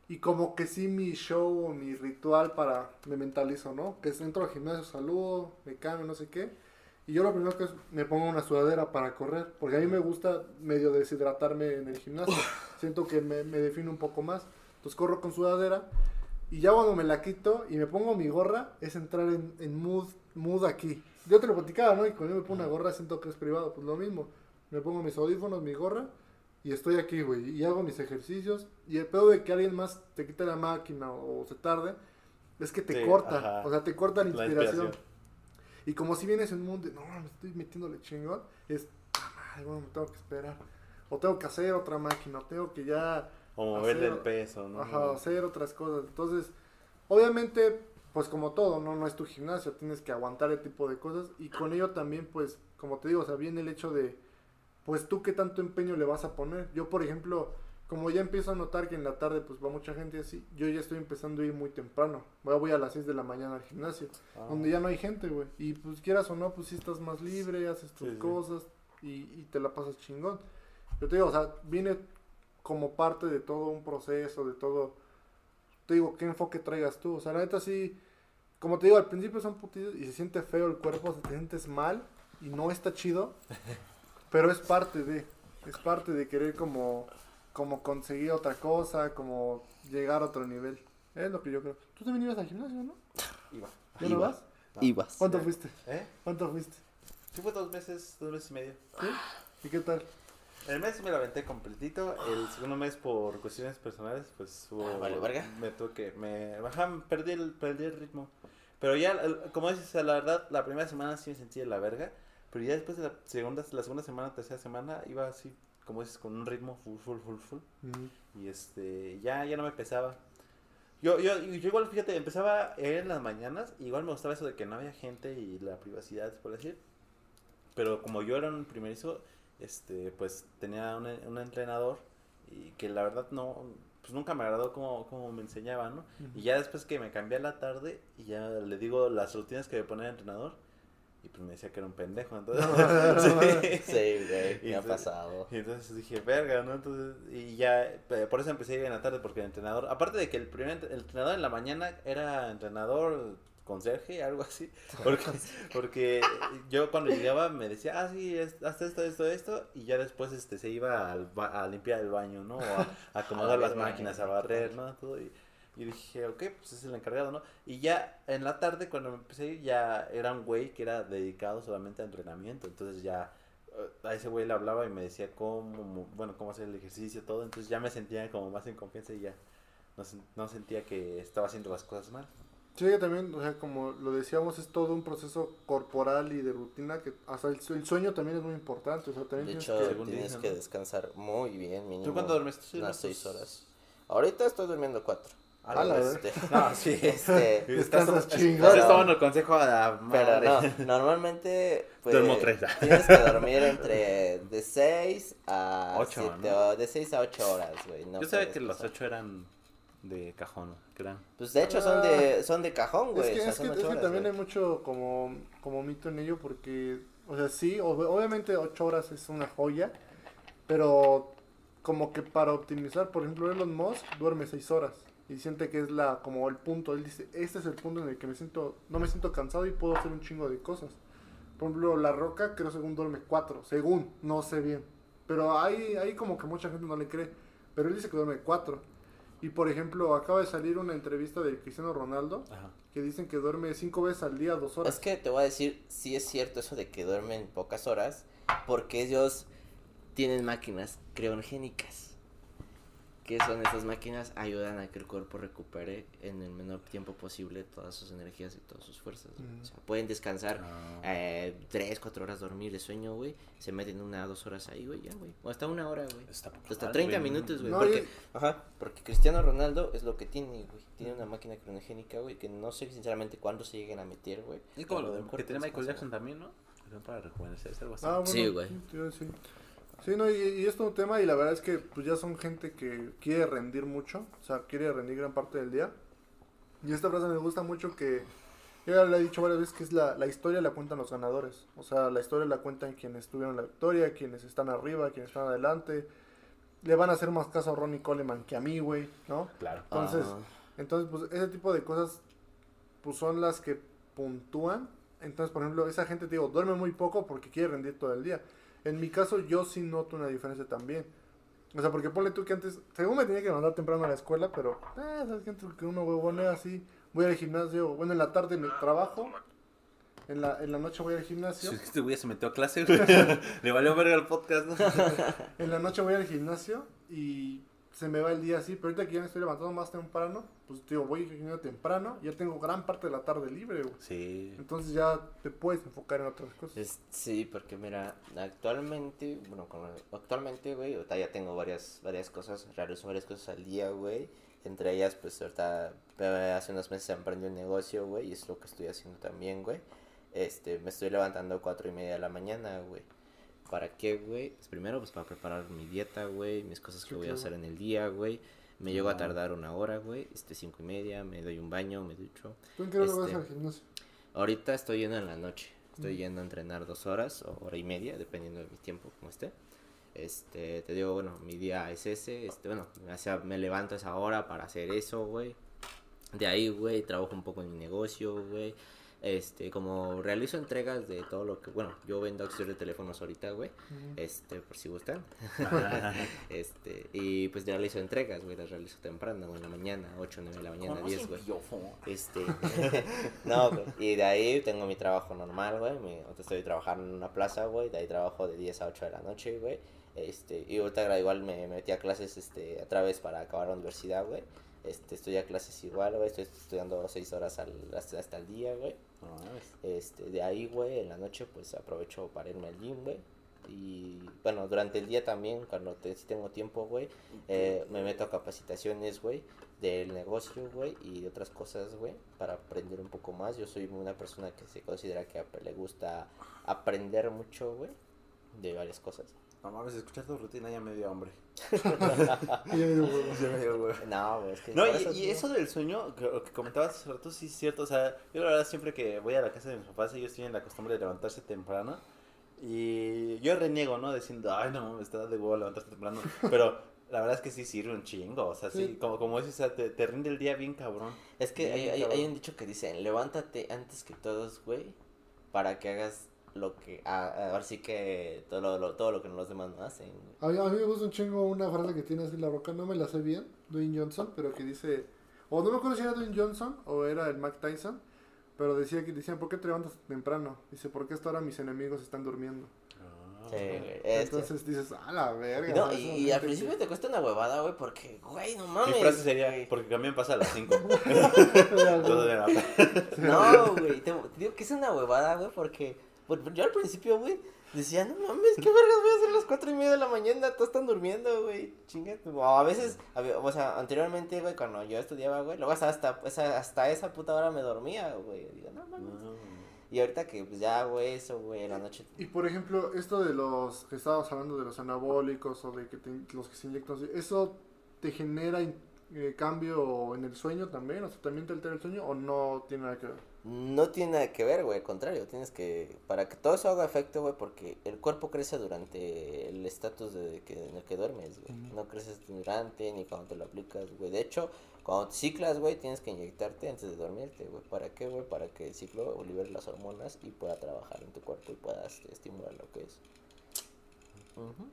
Y como que sí mi show o mi ritual para, me mentalizo, ¿no? Que es entro al gimnasio, saludo, me cambio, no sé qué. Y yo lo primero que es, me pongo una sudadera para correr, porque a mí me gusta medio deshidratarme en el gimnasio. Siento que me, me define un poco más. Entonces corro con sudadera y ya cuando me la quito y me pongo mi gorra, es entrar en, en mood, mood aquí. Yo te lo platicaba, ¿no? Y cuando yo me pongo una gorra siento que es privado, pues lo mismo. Me pongo mis audífonos, mi gorra y estoy aquí, güey. Y hago mis ejercicios. Y el pedo de que alguien más te quite la máquina o, se tarde, es que te Sí, corta. ajá. O sea, te corta la La inspiración. Y como si vienes en un mundo de, no, me estoy metiéndole chingón, es, ay, bueno, me tengo que esperar. O tengo que hacer otra máquina, o tengo que ya O moverle el peso, ¿no? Ajá, hacer otras cosas. Entonces, obviamente, pues como todo, no, no es tu gimnasio, tienes que aguantar el tipo de cosas. Y con ello también, pues, como te digo, o sea, viene el hecho de, pues tú qué tanto empeño le vas a poner. Yo, por ejemplo, como ya empiezo a notar que en la tarde, pues va mucha gente así, yo ya estoy empezando a ir muy temprano. Voy, a las 6 de la mañana al gimnasio, Ah. donde ya no hay gente, güey. Y pues quieras o no, pues sí estás más libre, haces tus Sí, sí. cosas y, y te la pasas chingón. Yo te digo, o sea, viene como parte de todo un proceso, de todo. Te digo, ¿qué enfoque traigas tú? O sea, la neta sí, como te digo, al principio son putidos y se siente feo el cuerpo, o sea, te sientes mal y no está chido, <laughs> pero es parte de, es parte de querer como, como conseguir otra cosa, como llegar a otro nivel. Es lo que yo creo. Tú también ibas al gimnasio, ¿no? <laughs> Iba. ¿Ya no Iba. vas? Ibas. ¿Cuánto fuiste? ¿Eh? ¿Cuánto fuiste? Sí fue dos meses, dos meses y medio. ¿Sí? ¿Y qué tal? El mes me lo aventé completito. El segundo mes, por cuestiones personales, pues hubo. Ah, vale, verga. Me tuve que. Me, ajá, perdí el, perdí el ritmo. Pero ya, el- como dices, la verdad, la primera semana sí me sentí de la verga. Pero ya después de la segunda, la segunda semana, tercera semana, iba así, como dices, con un ritmo full, full, full, full. Y este, ya, ya no me pesaba. Yo, yo, yo igual, fíjate, empezaba en las mañanas. Igual me gustaba eso de que no había gente y la privacidad, por decir. Pero como yo era un primerizo, este, pues tenía un, un entrenador y que la verdad no, pues nunca me agradó como, como me enseñaba, ¿no? Y ya después que me cambié a la tarde y ya le digo las rutinas que me ponía el entrenador y pues me decía que era un pendejo, entonces... <laughs> <laughs> sí. Güey, me ha pasado. Y entonces dije, verga, ¿no? Entonces, y ya, por eso empecé a ir en la tarde, porque el entrenador, aparte de que el primer el entrenador en la mañana era entrenador conserje, algo así, <laughs> porque, porque yo cuando llegaba me decía, ah, sí, es, haz esto, esto, esto, y ya después este se iba al ba- a limpiar el baño, ¿no? O a, a acomodar las máquinas, a barrer, ¿no? Todo, y, y dije, ok, pues es el encargado, ¿no? Y ya en la tarde, cuando me empecé a ir, ya era un güey que era dedicado solamente a entrenamiento, entonces ya eh, a ese güey le hablaba y me decía cómo, mo- bueno, cómo hacer el ejercicio, todo, entonces ya me sentía como más en confianza y ya no, no sentía que estaba haciendo las cosas mal. Sí, que también, o sea, como lo decíamos, es todo un proceso corporal y de rutina que hasta el, su- el sueño también es muy importante, o sea, también De tienes hecho, que... según tienes dicen, que ¿no? descansar muy bien, mínimo. ¿Tú cuánto duermes? ¿Tú sí Unas seis horas. Ahorita estoy durmiendo cuatro. A la Este, No, sí. <laughs> este, Descansas Estás- tomando el consejo a la pero no, <laughs> normalmente pues, Duermo tres. <laughs> tienes que dormir entre de 6 a Ocho, siete ¿no? o- de 6 a 8 horas, güey. no Yo sabía que los pasar. ocho eran de cajón, que eran. Pues de hecho son de son de cajón, güey. Es que, o sea, es que, es que también güey. hay mucho como, como mito en ello porque O sea, sí, ob- obviamente 8 horas es una joya, pero como que para optimizar, por ejemplo, Elon Musk duerme 6 horas y siente que es la como el punto, él dice, este es el punto en el que me siento no me siento cansado y puedo hacer un chingo de cosas. Por ejemplo, La Roca creo según duerme 4, según, no sé bien, pero hay hay como que mucha gente no le cree, pero él dice que duerme 4. Y por ejemplo, acaba de salir una entrevista de Cristiano Ronaldo Ajá. que dicen que duerme 5 veces al día, 2 horas. Es que te voy a decir, sí es cierto eso de que duermen pocas horas, porque ellos tienen máquinas criogénicas. ¿Qué son esas máquinas? Ayudan a que el cuerpo recupere en el menor tiempo posible todas sus energías y todas sus fuerzas. O sea, pueden descansar Ah. eh, tres, cuatro horas dormir de sueño, güey. Se meten una, dos horas ahí, güey, ya, güey. O hasta una hora, güey. Hasta madre, 30 güey. minutos, güey. No, porque, ajá, porque Cristiano Ronaldo es lo que tiene, güey. Tiene una máquina criogénica, güey, que no sé sinceramente cuándo se lleguen a meter, güey. Es como lo que tiene Michael. Jackson también, ¿no? Que Para rejuvenecerse, algo así. Ah, bueno, Sí, güey. Sí, sí. Sí, no, y, y es todo un tema y la verdad es que pues ya son gente que quiere rendir mucho, o sea, quiere rendir gran parte del día. Y esta frase me gusta mucho que yo ya le he dicho varias veces que es la, la historia la cuentan los ganadores. O sea, la historia la cuentan quienes tuvieron la victoria, quienes están arriba, quienes están adelante. Le van a hacer más caso a Ronnie Coleman que a mí, güey, ¿no? Claro. Entonces, entonces, pues ese tipo de cosas pues son las que puntúan. Entonces, por ejemplo, esa gente, te digo, duerme muy poco porque quiere rendir todo el día. En mi caso, yo sí noto una diferencia también. O sea, porque ponle tú que antes, según me tenía que mandar temprano a la escuela, pero, eh, ¿sabes qué? Antes que uno huevonea así, voy al gimnasio, bueno, en la tarde me trabajo, en la, en la noche voy al gimnasio, Si es que este güey se metió a clase. <laughs> <laughs> Le valió verga el podcast, ¿no? <laughs> en la noche voy al gimnasio y se me va el día así, pero ahorita que ya me estoy levantando más temprano, pues digo, voy gimnasio temprano, ya tengo gran parte de la tarde libre, güey. Sí. Entonces ya te puedes enfocar en otras cosas. Es- sí, porque mira, actualmente, bueno, con- actualmente, güey, ahorita ya tengo varias, varias cosas, realizo varias cosas al día, güey. Entre ellas, pues ahorita, eh, hace unos meses emprendí un negocio, güey, y es lo que estoy haciendo también, güey. Este, me estoy levantando a cuatro y media de la mañana, güey. ¿Para qué, güey? Pues primero, pues para preparar mi dieta, güey, mis cosas que voy a hacer en el día, güey. Me llego a tardar una hora, güey, este, cinco y media, me doy un baño, me ducho. ¿Tú en qué hora vas este, al gimnasio? Ahorita estoy yendo en la noche. Estoy Mm. yendo a entrenar dos horas o hora y media, dependiendo de mi tiempo, como esté. Este, te digo, bueno, mi día es ese. Este, bueno, o sea, me levanto a esa hora para hacer eso, güey. De ahí, güey, trabajo un poco en mi negocio, güey. Este, como realizo entregas de todo lo que, bueno, yo vendo accesorios de teléfonos ahorita, güey. Este, por si gustan. <laughs> este, y pues realizo entregas, güey, las realizo temprano, güey, en la mañana, 8, 9 de la mañana, 10, güey. Este, <laughs> no, güey. Y de ahí tengo mi trabajo normal, güey. mi- ahorita estoy trabajando en una plaza, güey. De ahí trabajo de 10 a 8 de la noche, güey. Este, y ahorita igual me metí a clases, este, otra vez para acabar la universidad, güey. Este, estoy a clases igual, güey. Estoy estudiando 6 horas al, hasta, hasta el día, güey. No mames. Este, de ahí, güey, en la noche, pues aprovecho para irme al gym, güey. Y bueno, durante el día también, cuando te, si tengo tiempo, güey, eh, me meto a capacitaciones, güey, del negocio, güey, y de otras cosas, güey, para aprender un poco más. Yo soy una persona que se considera que le gusta aprender mucho, güey, de varias cosas. No mames, escuchar tu rutina ya me dio hambre. Y <laughs> ya me dio huevo. Ya me dio huevo. No, güey, es que... No, y, y digo- eso del sueño, que, lo que comentabas hace rato, sí es cierto. O sea, yo la verdad siempre que voy a la casa de mis papás, ellos tienen la costumbre de levantarse temprano. Y yo reniego, ¿no? Diciendo, ay, no, me está de huevo levantarte temprano. <laughs> Pero la verdad es que sí sirve un chingo. O sea, sí, Sí. como, como dices, o sea, te, te rinde el día bien cabrón. Es que hay, hay, cabrón. hay un dicho que dice, levántate antes que todos, güey, para que hagas lo que... a- ahora sí que todo lo, lo- todo lo que los demás no hacen. A mí, a mí me gusta un chingo una frase que tiene así la roca, no me la sé bien, Dwayne Johnson, pero que dice, o no me acuerdo si era Dwayne Johnson o era el Mike Tyson, pero decía que decían, ¿por qué te levantas temprano? Dice, porque esta hora mis enemigos están durmiendo. Sí, güey, es que- Entonces dices, a la verga. No, y, al principio te cuesta una huevada, güey, porque, güey, no Mi mames. frase sería, güey. porque también pasa a las 5. que- Todo de la- No, güey, te, te digo que es una huevada, güey, porque por- yo al principio, güey, decía, no mames, ¿qué vergas voy a hacer a las cuatro y media de la mañana? Todos están durmiendo, güey, chingate. O a veces, a o sea, anteriormente, güey, cuando yo estudiaba, güey, luego hasta, hasta, esa, hasta esa puta hora me dormía, güey. Digo, no mames. No. Y ahorita que, pues ya hago eso, güey, en la noche. Y por ejemplo, esto de los que estábamos hablando de los anabólicos o de que te- los que se inyectan, eso te genera eh, cambio en el sueño también? O sea, ¿también te altera el sueño o no tiene nada que ver? No tiene nada que ver, güey, al contrario, tienes que, para que todo eso haga efecto, güey, porque el cuerpo crece durante el estatus de que, en el que duermes, güey, no creces durante ni cuando te lo aplicas, güey, de hecho, cuando te ciclas, güey, tienes que inyectarte antes de dormirte, güey, ¿para qué, güey? Para que el ciclo libere las hormonas y pueda trabajar en tu cuerpo y puedas estimular lo que es. Ujú.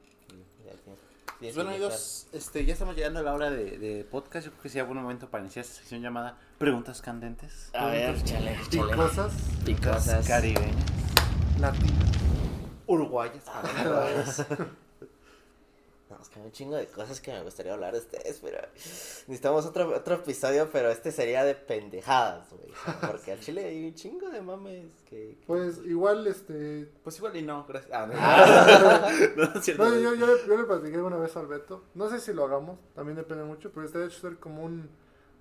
Ya tienes- Pues Bueno amigos, este, ya estamos llegando a la hora de, de podcast. Yo creo que sería buen momento para iniciar esta sección llamada Preguntas Candentes. A ver, chale, Y chale. cosas Picosas. Caribeñas. latinas. Uruguayas. Ah, <laughs> es que hay un chingo de cosas que me gustaría hablar de ustedes, pero necesitamos otro, otro episodio, pero este sería de pendejadas, güey. <laughs> Porque al chile hay un chingo de mames que... que- Pues igual, este... Pues igual y no, gracias. Ah, no. <laughs> Ah. <laughs> no, es cierto. No, yo, yo, le- yo le platiqué una vez al Beto. No sé si lo hagamos, también depende mucho, pero estaría hecho ser como un,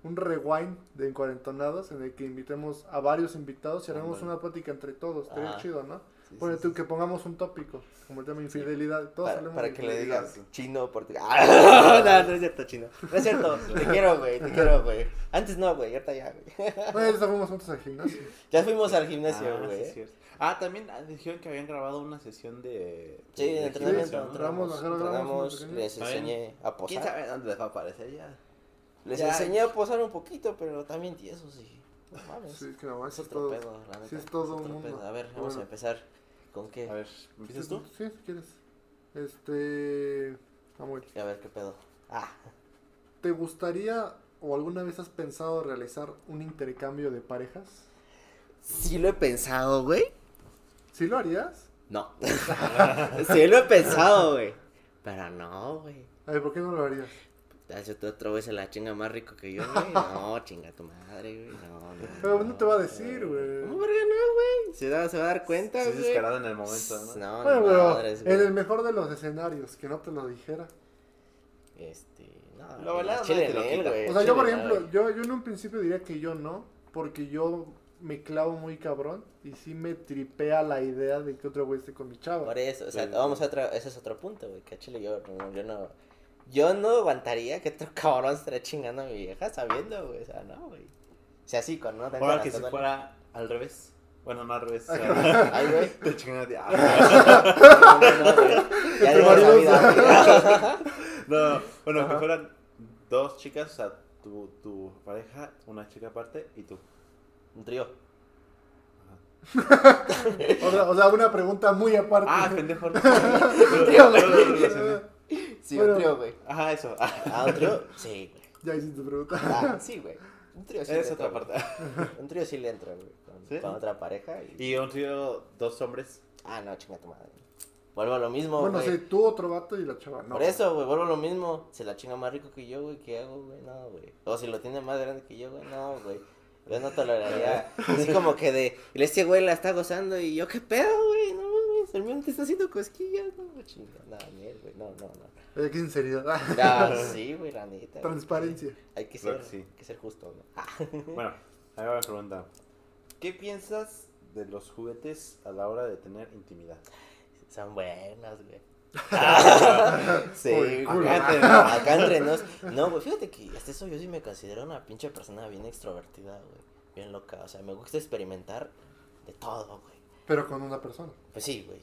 un rewind de encuarentonados en el que invitemos a varios invitados y hagamos Ándale. una plática entre todos. Estaría chido, ¿no? Sí, Pone sí, tú sí. que pongamos un tópico, como el tema infidelidad. Todos Para, de que le digas chino, porque... Ah, <laughs> no, no es cierto, chino. No es cierto, te quiero, güey, te quiero, güey. Antes no, güey, ahorita ya, güey. <laughs> No, ya fuimos juntos al gimnasio. Ya fuimos al Ah, gimnasio, sí, güey. es cierto. Ah, también ah, dijeron que habían grabado una sesión de. Sí, de entrenamiento, ¿no? una les enseñé a ¿Quién posar. sabe dónde les va a aparecer ya? Les Ya. enseñé a posar un poquito, pero también tiesos y... No mames. Sí, que no, Es sí es otro todo. pedo, la neta. sí es todo es un otro mundo. pedo. A ver, vamos Bueno. a empezar. ¿Con qué? A ver, ¿empiezas tú? Sí, si quieres. Este. Samuel, A ver, ¿qué pedo? Ah, ¿te gustaría o alguna vez has pensado realizar un intercambio de parejas? sí lo he pensado, güey. ¿Sí lo harías? No. <laughs> sí lo he pensado, güey. Pero no, güey. A ver, ¿por qué no lo harías? Hace tú otra vez a la chinga más rico que yo, güey. <laughs> No, chinga tu madre, güey. No, no. Pero no te va a decir, ¿Cómo güey. verga no, güey? Se, da- se va a dar cuenta, Sí, güey. es descarado en el momento, ¿no? No, Bueno, madres, güey. en el mejor de los escenarios, que no te lo dijera. Este, no. Lo bailado chile te lo en él, güey. O sea, yo por ejemplo, yo, yo en un principio diría que yo no, porque yo me clavo muy cabrón y sí me tripea la idea de que otro güey esté con mi chava. Por eso, o sea, Sí. vamos a otro, ese es otro punto, güey, que a chile yo, no, yo no, yo no aguantaría que otro <laughs> cabrón esté chingando a mi vieja sabiendo, güey, o sea, no, güey. O sea, así con no Ahora que si fuera al revés. Bueno, no al revés. o sea, <laughs> Ay, güey. Te chingan a ti. <laughs> No, no, no, güey. Ya digo marido vida. No, bueno, que fueran dos chicas, o sea, tu, tu pareja, una chica aparte y tú. Un trío. O sea, o sea, una pregunta muy aparte. Ah, pendejo. no. No. Sí, Bueno. un trío, güey. Ajá, eso. Ah, un trío, <laughs> sí, güey. Ya hiciste tu pregunta. Ah, <laughs> sí, güey. Un trío sí es le otra parte. güey. Un trío sí le entra, güey. Con, ¿Sí? con otra pareja y... Y un trío, dos hombres. Ah, no, chinga tu madre. Vuelvo a lo mismo, Bueno, güey. sí, tú otro vato y la chava, no. Por eso, güey, vuelvo a lo mismo. Se la chinga más rico que yo, güey, ¿qué hago, güey? No, güey. O si lo tiene más grande que yo, güey, no, güey. Yo no toleraría. <laughs> Así como que de, este güey la está gozando y yo, ¿qué pedo, güey? No mames, el mío te está haciendo cosquillas, no, chinga. No, miel, güey, no, no, no. Eh, qué sinceridad. Ya, <laughs> sí, güey, la neta. Transparencia. Hay que ser, que sí. hay que ser justo, ¿no? Ah, <laughs> Bueno, ahí va mi pregunta. ¿Qué piensas de los juguetes a la hora de tener intimidad? son buenas, güey. <laughs> Sí, sí, culo. acá, entre, acá entre nos. No, güey, fíjate que hasta eso yo sí me considero una pinche persona bien extrovertida, güey. Bien loca. O sea, me gusta experimentar de todo, güey. Pero con una persona. Pues sí, güey.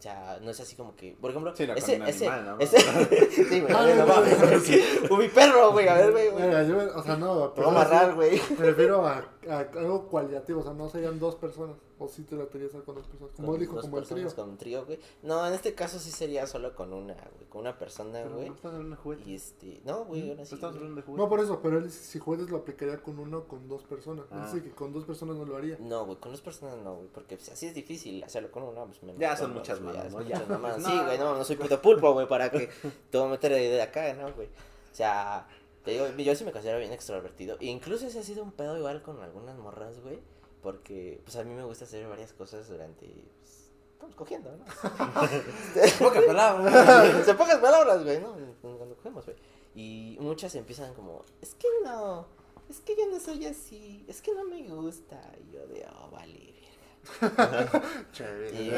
O sea, no es así como que, por ejemplo, Sí, no, con ese, un ese, animal, ¿no? ese, <laughs> sí, güey, <laughs> a ver, no mames. <laughs> O mi perro, güey, a ver, güey, güey. Mira, yo, o sea, no, Te voy a amarrar, güey. Me refiero a, a algo cualitativo, o sea, no serían dos personas. O sí te la querías hacer con dos personas. Como Con él dijo, dos como el trío. personas, Con un trío, güey. No, en este caso sí sería solo con una, güey, con una persona, Pero güey. no estás hablando de juguetes. Y este, no, güey, ahora sí. hablando de juguetes. No, por eso, pero él dice, si juegues lo aplicaría con uno o con dos personas. Él Ah. dice que con dos personas no lo haría. No, güey, con dos personas no, güey, porque pues, así es difícil hacerlo con uno, pues menos Ya son muchas güey, ya manos, son ¿no? muchas Ya. mamadas. <laughs> No. Sí, güey, no, no soy puto pulpo, güey, para que te voy a meter de acá, ¿no, güey? O sea, te digo, yo sí me considero bien extrovertido. E incluso ese ha sido un pedo igual con algunas morras, güey, porque pues a mí me gusta hacer varias cosas durante... Pues, estamos cogiendo, ¿no? <laughs> Pocas palabras. <laughs> Se pocas palabras, güey, ¿no? Cuando cogemos, güey. Y muchas empiezan como, es que no, es que yo no soy así, es que no me gusta. Y yo de, oh, vale. <laughs> Y,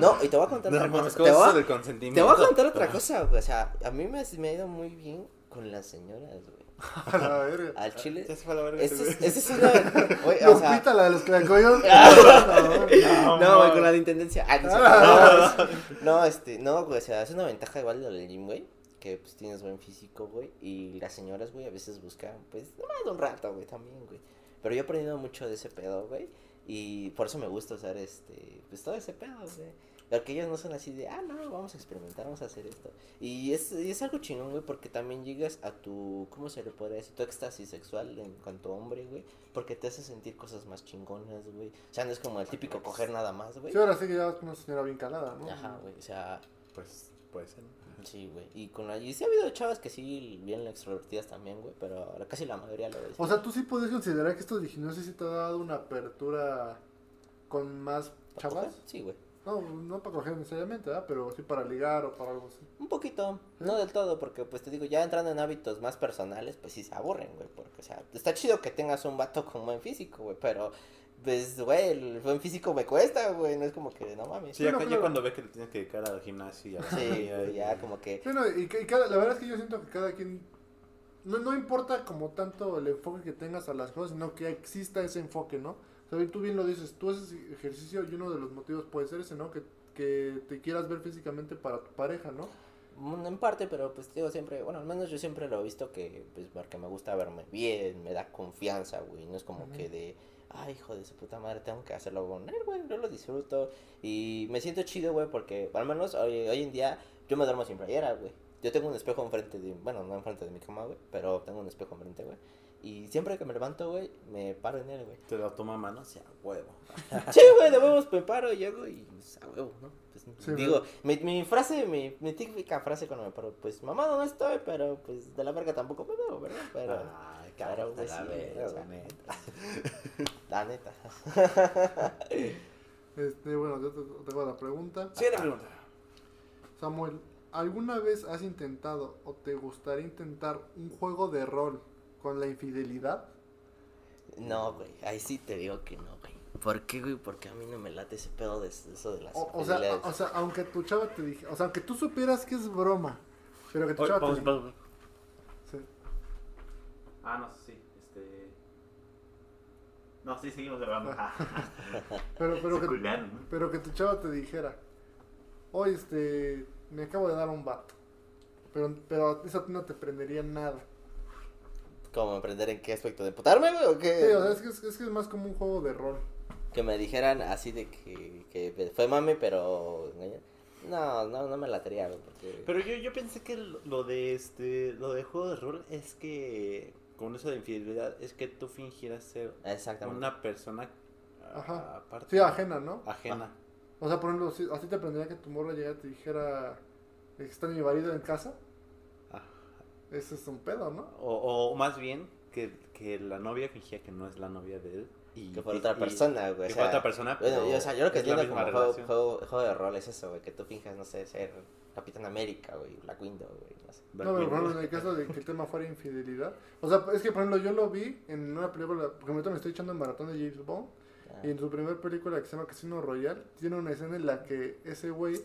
no, y te voy a contar No, otra cosa. ¿cómo Te voy, te voy a contar otra cosa, güey. O sea, a mí me, me ha ido muy bien Con las señoras, güey. <laughs> A la verga. Al chile. Ya se fue a la verga Ese ese es, es una. <laughs> <laughs> Güey, o Los sea, de los clacoyos. No, No, güey, no. con la de intendencia. Ah, no, Ah. no, no, este, no, güey, o sea, es una ventaja igual del gym, güey. Que pues tienes buen físico, güey. Y las señoras, güey, a veces buscan, pues, nomás un rato, güey, también, güey. Pero yo he aprendido mucho de ese pedo, güey. Y por eso me gusta usar este, pues todo ese pedo, güey. Porque ellos no son así de, ah, no, vamos a experimentar, vamos a hacer esto. Y es, y es algo chingón, güey, porque también llegas a tu, ¿cómo se le podría decir? Tu éxtasis sexual en cuanto hombre, güey. Porque te hace sentir cosas más chingonas, güey. O sea, no es como el típico coger nada más, güey. Sí, ahora sí que ya es una señora bien calada, ¿no? Ajá, güey, o sea, Pues puede ser. sí, güey. Y con la... Y sí ha habido chavas que sí, bien extrovertidas también, güey, pero casi la mayoría lo es. O sea, tú sí puedes considerar que estos gimnasios sí te ha dado una apertura con más chavas. Sí, güey. No, no para coger necesariamente, ¿verdad? Pero sí para ligar o para algo así. Un poquito, no del todo, porque pues te digo, ya entrando en hábitos más personales, pues sí se aburren, güey, porque, o sea, está chido que tengas un vato con buen físico, güey, pero, pues, güey, el buen físico me cuesta, güey, no es como que, no mames. Sí, Bueno, acá ya claro. cuando ve que le tienes que dedicar al gimnasio y a la Sí, y- ya como que, Sí, no, y, y cada, la verdad es que yo siento que cada quien. No, no importa como tanto el enfoque que tengas a las cosas, sino que exista ese enfoque, ¿no? Sea, tú bien lo dices, tú haces ejercicio y uno de los motivos puede ser ese, ¿no? Que, que te quieras ver físicamente para tu pareja, ¿no? mm, en parte, pero pues digo siempre, bueno, al menos yo siempre lo he visto que, pues, porque me gusta verme bien, me da confianza, güey, no es como Ujú. que de, ay, hijo de su puta madre, tengo que hacerlo con él, güey, yo lo disfruto y me siento chido, güey, porque al menos hoy, hoy en día yo me duermo sin playera, güey. Yo tengo un espejo enfrente de, bueno, no enfrente de mi cama, güey, pero tengo un espejo enfrente, güey. Y siempre que me levanto, güey, me paro en él, güey. Te lo toma mano, o sea, huevo. <laughs> Sí, güey, de huevos me paro y llego y pues, a huevo, ¿no? Pues, Sí, digo, mi, mi frase, mi, mi típica frase cuando me paro, pues mamado no estoy, pero pues de la verga tampoco me veo, ¿verdad? Pero Ay, cabrón, güey, la sí, neta. <laughs> la neta. <laughs> Este, bueno, yo te, te hago la pregunta. Siguiente pregunta. Samuel, ¿alguna vez has intentado o te gustaría intentar un juego de rol con la infidelidad? No, güey, ahí sí te digo que no, güey. ¿Por qué, güey? Porque a mí no me late ese pedo de eso de las O, o sea, infidelidades. o sea, aunque tu chava te dije, o sea, aunque tú supieras que es broma, pero que tu Oye, chava vamos, te vamos. sí. Ah, no, sí, este... No, sí, seguimos grabando. Ah. <laughs> pero, pero, que, pero que tu chava te dijera, oye, este, me acabo de dar un vato, pero, pero eso a ti no te prendería nada. ¿Cómo emprender en qué aspecto? ¿De putarme, güey? ¿O qué? Sí, o sea, es que es, es que es más como un juego de rol. Que me dijeran así de que, que fue mami, pero... No, no, no me latería, güey. Porque... Pero yo, yo pensé que lo de este lo de juego de rol es que con eso de infidelidad es que tú fingieras ser Exactamente. una persona a- Ajá. aparte. Sí, ajena, ¿no? Ajena. O sea, por ejemplo, si, así te aprendería que tu morra llegara y te dijera que está mi marido en casa. Ese es un pedo, ¿no? O, o más bien que, que la novia fingía que no es la novia de él. Y, Que por y- otra y- persona, güey. Que o sea, otra persona. Bueno, yo, o sea, yo lo que entiendo como juego, juego, juego de rol es eso, güey, que tú finjas, no sé, ser Capitán América, güey, Black Window, güey, no sé. No, pero ejemplo, en el caso de que el tema fuera infidelidad. O sea, es que por ejemplo, yo lo vi en una película, porque ahorita me estoy echando en maratón de James Bond. Ah, Y en su primera película que se llama Casino Royale, tiene una escena en la que ese güey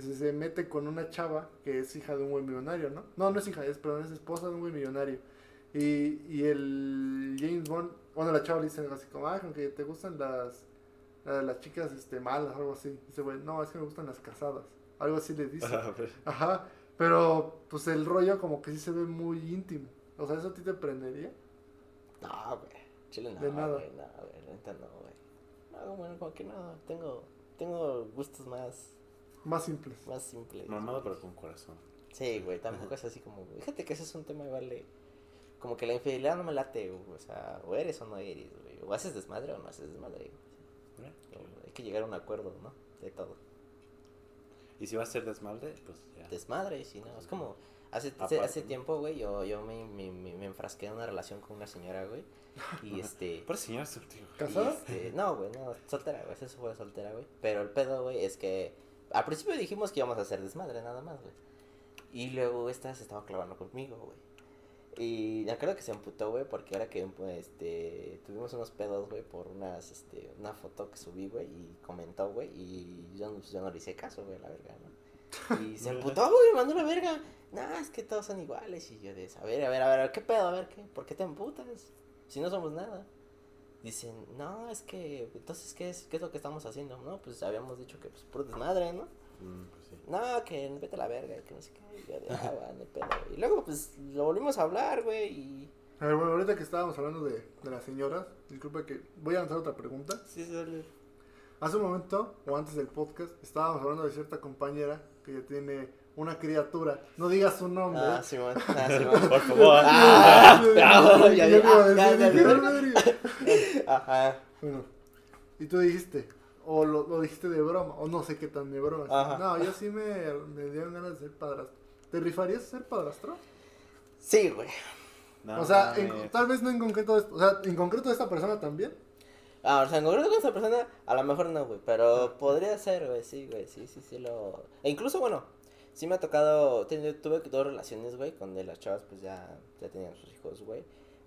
se, se mete con una chava que es hija de un güey millonario, ¿no? No, no es hija, es, perdón, es esposa de un güey millonario. Y, y el James Bond, bueno, la chava le dice algo así como, ah, que te gustan las, la- las chicas este, malas, algo así. Dice, güey, no, es que me gustan las casadas. Algo así le dice. Ajá, pero- Ajá, pero pues el rollo como que sí se ve muy íntimo. O sea, ¿eso a ti te prendería? No, güey, chile no, De nada. güey, no, güey, no, güey. No, bueno, como que no, tengo, tengo gustos más, Más simples. más simples. Mamado pero con corazón. Sí, güey, tampoco es así como, fíjate que ese es un tema igual de, como que la infidelidad no me late, güey, o sea, o eres o no eres, güey, o haces desmadre o no haces desmadre, güey. ¿eh? O Hay que llegar a un acuerdo, ¿no? De todo. Y si va a ser desmadre, pues ya. Desmadre, si no, es como, hace, hace, Aparte, hace tiempo, güey, yo, yo me, me, me, me enfrasqué en una relación con una señora, güey, y <laughs> este... Por señor surtido. y, ¿Casada? este, no, güey, no, soltera, güey, eso fue soltera, güey, pero el pedo, güey, es que al principio dijimos que íbamos a hacer desmadre, nada más, güey, y luego esta se estaba clavando conmigo, güey. Y me acuerdo que se emputó, güey, porque ahora que pues, este, tuvimos unos pedos, güey, por unas, este, una foto que subí, güey, y comentó, güey, y yo, no- pues, yo no le hice caso, güey, la verga, ¿no? Y <laughs> se emputó, güey, me mandó la verga. no, es que todos son iguales. Y yo de, a ver, a ver, a ver, ¿qué pedo? A ver, ¿qué? ¿Por qué te emputas? Si no somos nada. Dicen, no, es que, entonces, ¿qué es, qué es lo que estamos haciendo? No, pues habíamos dicho que, pues, puro desmadre, ¿no? Mm, pues sí. No, que vete a la verga, que no sé qué. Y yo de, ah, bueno, pedo. Y luego, pues, lo volvimos a hablar, güey, y... A ver, bueno, ahorita que estábamos hablando de, de las señoras, disculpa que voy a lanzar otra pregunta. Sí, sí, sí. Hace un momento, o antes del podcast, estábamos hablando de cierta compañera que ya tiene una criatura. No digas su nombre. Ah, Simón, ah, Simón. <laughs> Por favor. Ah, ah, ya ah, ya, ya. "Ah, madre". <laughs> Ajá. Bueno, y tú dijiste, o lo, lo dijiste de broma, o no sé qué tan de broma. Ajá. No, yo sí me, me dieron ganas de ser padrastro. ¿Te rifarías a ser padrastro? Sí, güey. No o sea, en- tal vez no en concreto, de- o sea, en concreto de esta persona también. Ah, o sea, en concreto con esa persona, a lo mejor no, güey, pero podría ser, güey, sí, güey, sí, sí, sí lo... E incluso, bueno, sí me ha tocado, ten- tuve dos relaciones, güey, con de las chavas, pues ya, ya tenían sus hijos, güey,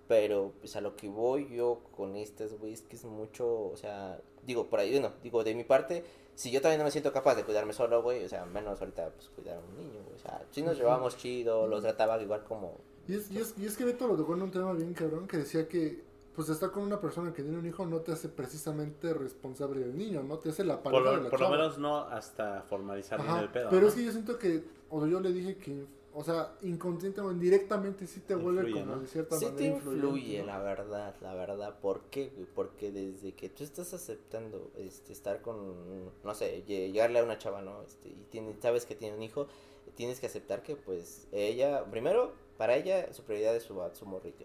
pero, pues a lo que voy yo con estas, güey, es que es mucho, o sea, digo, por ahí, bueno, digo, de mi parte, si yo también no me siento capaz de cuidarme solo, güey, o sea, menos ahorita, pues, cuidar a un niño, güey, o sea, sí nos Ujú. llevamos chido, los trataba igual como... Y es, y es, y es que Beto lo tocó en un tema bien cabrón que decía que pues estar con una persona que tiene un hijo no te hace precisamente responsable del niño, no te hace la Por, pareja de lo, la por lo menos no hasta formalizar bien el pedo. pero ¿no? es que yo siento que, o yo le dije que, o sea, inconsciente o indirectamente sí te vuelve Influye, como ¿no? de cierta Sí manera te influye, ¿no? la verdad, la verdad. ¿Por qué? Porque desde que tú estás aceptando este, estar con, no sé, lle- llegarle a una chava, ¿no? Este, y tiene, sabes que tiene un hijo, tienes que aceptar que, pues, ella, primero, para ella, su prioridad es su, su morrito.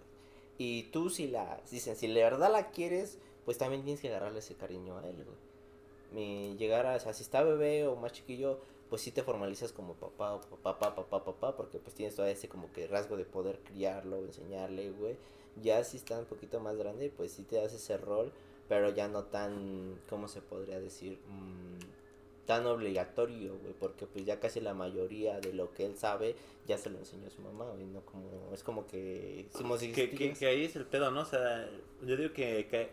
Y tú, si la, dicen, si de verdad la quieres, pues también tienes que agarrarle ese cariño a él, güey. Mi, llegar a, o sea, si está bebé o más chiquillo, pues sí te formalizas como papá, o papá, papá, papá, porque pues tienes todo ese como que rasgo de poder criarlo, enseñarle, güey. Ya si está un poquito más grande, pues sí te das ese rol, pero ya no tan, ¿cómo se podría decir? Mm, tan obligatorio, güey, porque pues ya casi la mayoría de lo que él sabe ya se lo enseñó su mamá, güey, no como, es como que somos que, que, que ahí es el pedo, ¿no? O sea, yo digo que, que,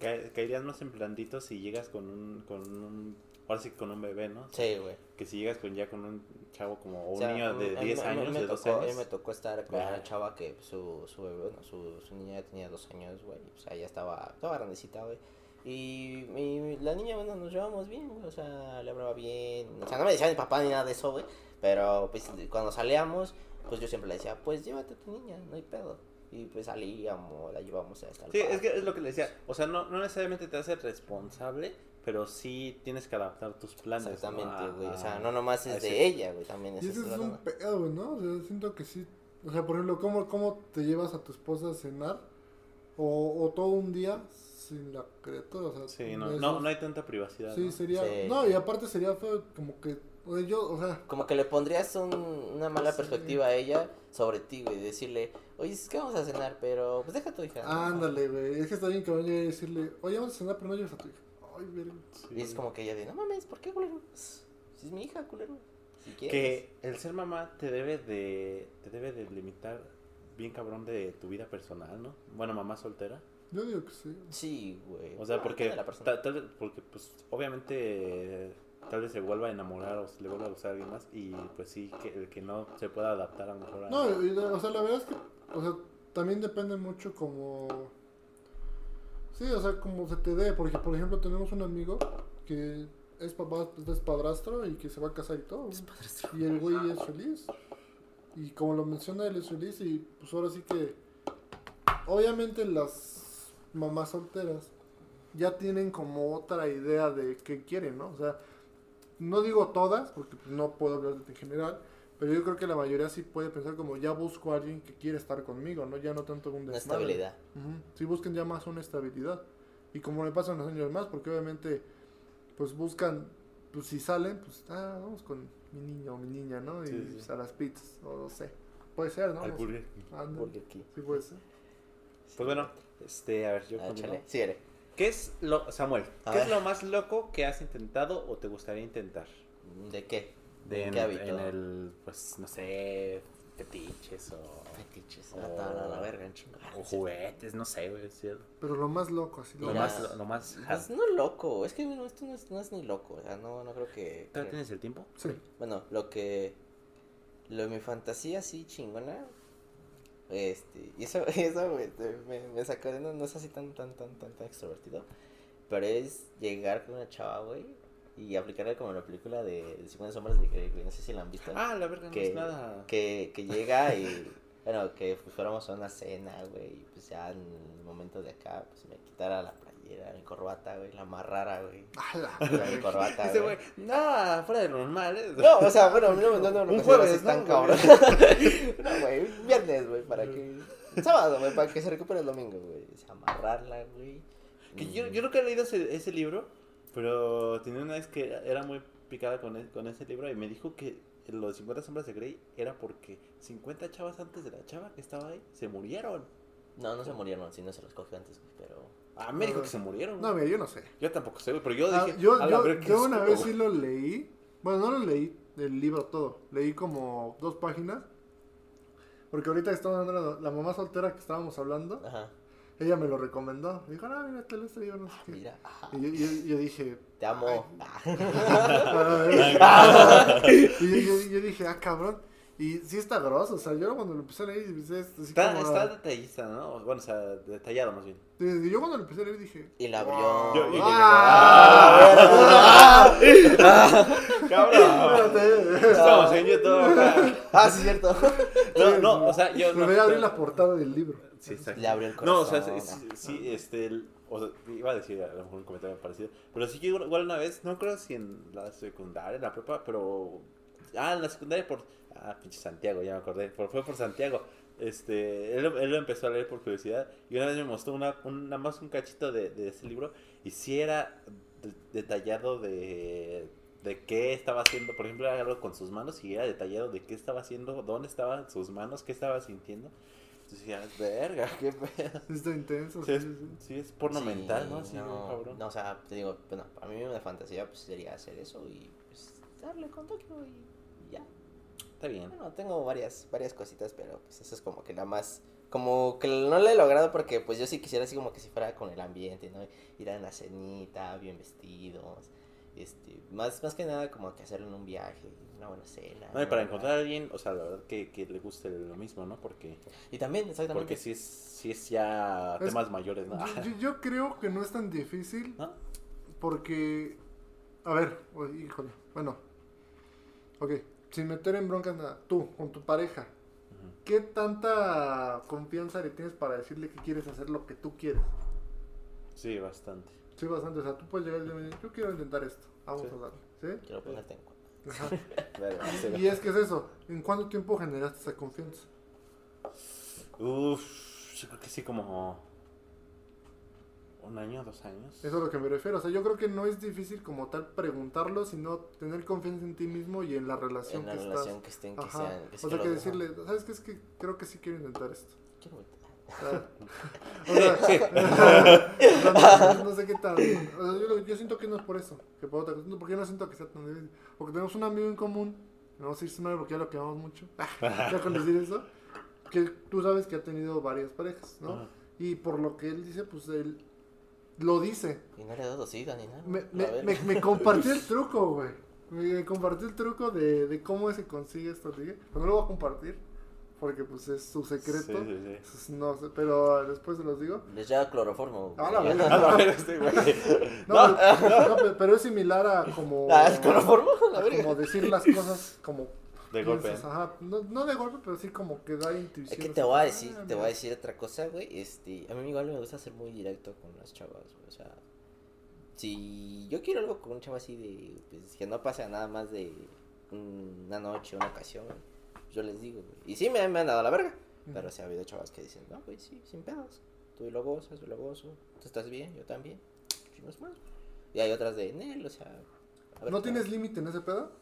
ca- caerías más en blandito si llegas con un, con un, ahora sí con un bebé, ¿no? Sí, güey. Que si llegas con ya con un chavo como O un sea, niño a de mí- a mí- 10 a mí años, me de 12 tocó- A mí años. me tocó estar con una chava que su, su bebé, bueno, su, su niña ya tenía dos años, güey. O sea, ya estaba, estaba grandecita, güey. Y, y la niña, bueno, nos llevamos bien, güey. O sea, le hablaba bien. O sea, no me decía ni papá ni nada de eso, güey. Pero, pues, cuando salíamos, pues yo siempre le decía, pues llévate a tu niña, no hay pedo. Y pues salíamos, la llevamos hasta el Sí, es parque. que es lo que le decía. O sea, no, no necesariamente te hace responsable, pero sí tienes que adaptar tus planes. Exactamente, A- güey. O sea, a- no nomás a es de ella, güey. También es Y ese es un pedo, güey, ¿no? O sea, siento que sí. O sea, por ejemplo, ¿cómo, cómo te llevas a tu esposa a cenar? O, o todo un día sin la criatura, o sea. Sí, no, no, no hay tanta privacidad. Sí, ¿no? sería. Sí. No, y aparte sería feo, como que. O sea, yo, o sea. Como que le pondrías un- una mala Sí. perspectiva a ella sobre ti, güey. Decirle, oye, es que vamos a cenar, pero pues deja a tu hija. ¿no?". Ándale, güey. Es que está bien que vaya a decirle, oye, vamos a cenar, pero no lleves a tu hija. Ay, verga. Sí. Y es como que ella de, no mames, ¿por qué, culero? Si es mi hija, culero. Si quieres. Que el ser mamá te debe de te debe de limitar bien cabrón de tu vida personal, ¿no? Bueno, mamá soltera. Yo digo que sí. Sí, güey. O sea, Ah, porque tal vez- porque pues obviamente tal vez se vuelva a enamorar o se le vuelva a gustar a alguien más y pues sí que el que no se pueda adaptar a lo mejor a No, y o sea, la verdad es que, o sea, también depende mucho como... Sí, o sea, como se te dé, porque por ejemplo tenemos un amigo que es papá, es padrastro y que se va a casar y todo. Y el güey es feliz. Y como lo menciona, él es feliz y pues ahora sí que... Obviamente las mamás solteras ya tienen como otra idea de qué quieren, ¿no? O sea, no digo todas, porque pues, no puedo hablar en general, pero yo creo que la mayoría sí puede pensar como ya busco a alguien que quiere estar conmigo, ¿no? Ya no tanto un Una desmadre. estabilidad. Ujú. Sí buscan ya más una estabilidad. Y como le pasan los años más, porque obviamente pues buscan, pues si salen, pues ah, vamos con mi niño o mi niña, ¿no? Y Sí, sí. pues, a las pizzas, o no sé. Puede ser, ¿no? al. Burger. Sí puede ser. Pues bueno, este, a ver, yo Ah, échale. Síguele. ¿Qué es lo Samuel? A ¿Qué ver. es lo más loco que has intentado o te gustaría intentar? ¿De qué? De ¿En en, qué hábito? en el pues no sé, fetiches o Fetiches. O- a la verga, en o juguetes, no sé, güey, sí, Pero lo más loco, así lo Mira, más... lo más Pues no loco, es que bueno, esto no es, no es ni loco, o sea, no, no creo que... ¿Todavía tienes el tiempo? Sí. Bueno, lo que... Lo de mi fantasía así chingona. Este, y eso, <laughs> eso me, me sacó de no, no es así tan, tan, tan, tan, tan extrovertido. Pero es llegar con una chava, güey, y aplicarle como la película de 50 sombras de Grey, güey. No sé si la han visto. Ah, la verga, no que, es nada. que, que llega y, <laughs> bueno, que fuéramos a una cena, güey, y pues ya en el momento de acá, pues me quitara la playera, mi corbata, güey, la amarrara, güey. A la <laughs> mi corbata, Ese güey. güey, nada, fuera de lo normal, ¿eh? No, o sea, bueno, no, no, no, no, <laughs> Un no jueves, así tan ¿no? cabrón. <laughs> no, güey, un viernes, güey, para que... Sábado, güey, para que se recupere el domingo, güey. O sea, amarrarla, güey. Que yo, yo nunca he leído ese, ese libro, pero tenía una vez que era, muy picada con, e- con ese libro y me dijo que los 50 sombras de Grey era porque 50 chavas antes de la chava que estaba ahí se murieron. No, no se murieron, si no se los cogió antes, güey, pero... Ah, me dijo que se murieron. No, mira, yo no sé. Yo tampoco sé, pero yo Ah, dije, yo "A la yo, qué yo una vez güey". sí lo leí. Bueno, no lo leí el libro todo. Leí como dos páginas. Porque ahorita estamos hablando de la, mamá soltera que estábamos hablando, Ajá, ella me lo recomendó. Me dijo, ah, mira, te lo este libro, no sé qué. mira, ajá, Y yo, yo- yo dije, te amo. <laughs> <laughs> "Ah". <laughs> y yo, yo- yo dije, ah, cabrón. Y sí está grosso, o sea, yo cuando lo empecé a leer, empecé así Está, como... está detallista, ¿no? Bueno, o sea, detallado más bien. Sí, Yo cuando lo empecé a leer dije... Y la abrió. "Wow". Yo- yo- ¡Ah! ¡Cabrón! Espérate. Estamos en YouTube acá. <laughs> Ah, sí, cierto. No, no, o sea, yo Me no. voy a abrir la portada del libro. Sí, exacto. Le abrió el No, o sea, corazón. sí, sí, sí, este, el- o sea, iba a decir a lo mejor un comentario parecido, pero sí que igual igual una vez, no creo si en la secundaria, en la prepa, pero, ah, en la secundaria por, ah, pinche Santiago, ya me acordé, por, fue por Santiago, este, él, él lo empezó a leer por curiosidad, y una vez me mostró una, un- nada más un cachito de, de ese libro, y sí era de- detallado de, de qué estaba haciendo, por ejemplo, era algo con sus manos, y era detallado de qué estaba haciendo, dónde estaban sus manos, qué estaba sintiendo, entonces ya, verga, qué pedo. <laughs> Está intenso. Sí, es, sí, sí. sí, es porno Sí, mental, ¿no? Sí, no, cabrón. no, o sea, te digo, bueno, a mí una fantasía pues sería hacer eso y pues darle con Tokio y ya. Está bien. Bueno, tengo varias, varias cositas, pero pues eso es como que la más, como que no lo he logrado porque pues yo sí quisiera así como que si fuera con el ambiente, ¿no? Ir a una cenita, bien vestidos, este, más, más que nada como que hacerlo en un viaje, una buena cena. No, y para encontrar a alguien, o sea, la verdad que, que le guste lo mismo, ¿no? Porque, Y también, exactamente. porque sí es, sí es ya Es- temas mayores, ¿no? Yo, creo que no es tan difícil ¿No? porque, a ver, o- híjole, bueno, ok, sin meter en broncas nada, tú, con tu pareja. ¿qué tanta confianza le tienes para decirle que quieres hacer lo que tú quieres? Sí, bastante. Sí, bastante, o sea, tú puedes llegar y decir, yo quiero intentar esto, vamos Sí. a darle, ¿sí? Quiero ponerte en cuenta. <laughs> Y es que es eso, ¿en cuánto tiempo generaste esa confianza? Uf, yo creo que sí, como un año, dos años. Eso es a lo que me refiero, o sea, yo creo que no es difícil como tal preguntarlo, sino tener confianza en ti mismo y en la relación En la que relación estás. que estén, que Ajá. sean. Que o sea, que decirle, ¿sabes qué? Es que creo que sí quiero intentar esto. Quiero- O sea, <laughs> o sea, no, no- no sé qué tal. O sea, yo, yo siento que no es por eso, que por otra cosa. Porque yo no siento que sea tan difícil. Porque tenemos un amigo en común, no vamos a decir su nombre porque ya lo quemamos mucho, <laughs> ya con decir eso, que tú sabes que ha tenido varias parejas, ¿no? Ajá. Y por lo que él dice, pues él lo dice. Y no le he dado sida ni nada. Me, me, ver. me, me compartió el <laughs> truco, güey. Me, compartió el truco de, de cómo se consigue esto. Dije, pero no lo voy a compartir porque pues es su secreto. Sí, sí, sí. Entonces, No sé, pero después se los digo. Les lleva cloroformo. Ah, la güey. <laughs> verga. A ver, este güey. <laughs> No, pero, no, pero- es similar a como, Ah, ¿el cloroformo? La como decir las cosas como De golpe. piensas, ajá. No, no de golpe, pero sí como que da intuición. Es que te así, voy a ah, decir, te voy a decir otra cosa, güey. Este, a mí igual me gusta ser muy directo con las chavas, güey. O sea, si yo quiero algo con un chavo así de, pues, que no pasa nada más de una noche, una ocasión, güey, yo les digo, güey. Y sí me, me han dado la verga. Pero sí ha habido chavas que dicen, no, güey, sí, sin pedos. Tú lo gozas, yo lo gozo. Tú estás bien, yo también. Más. Y hay otras de, Nel, o sea. a ver ¿No tienes tal". límite en ese pedo?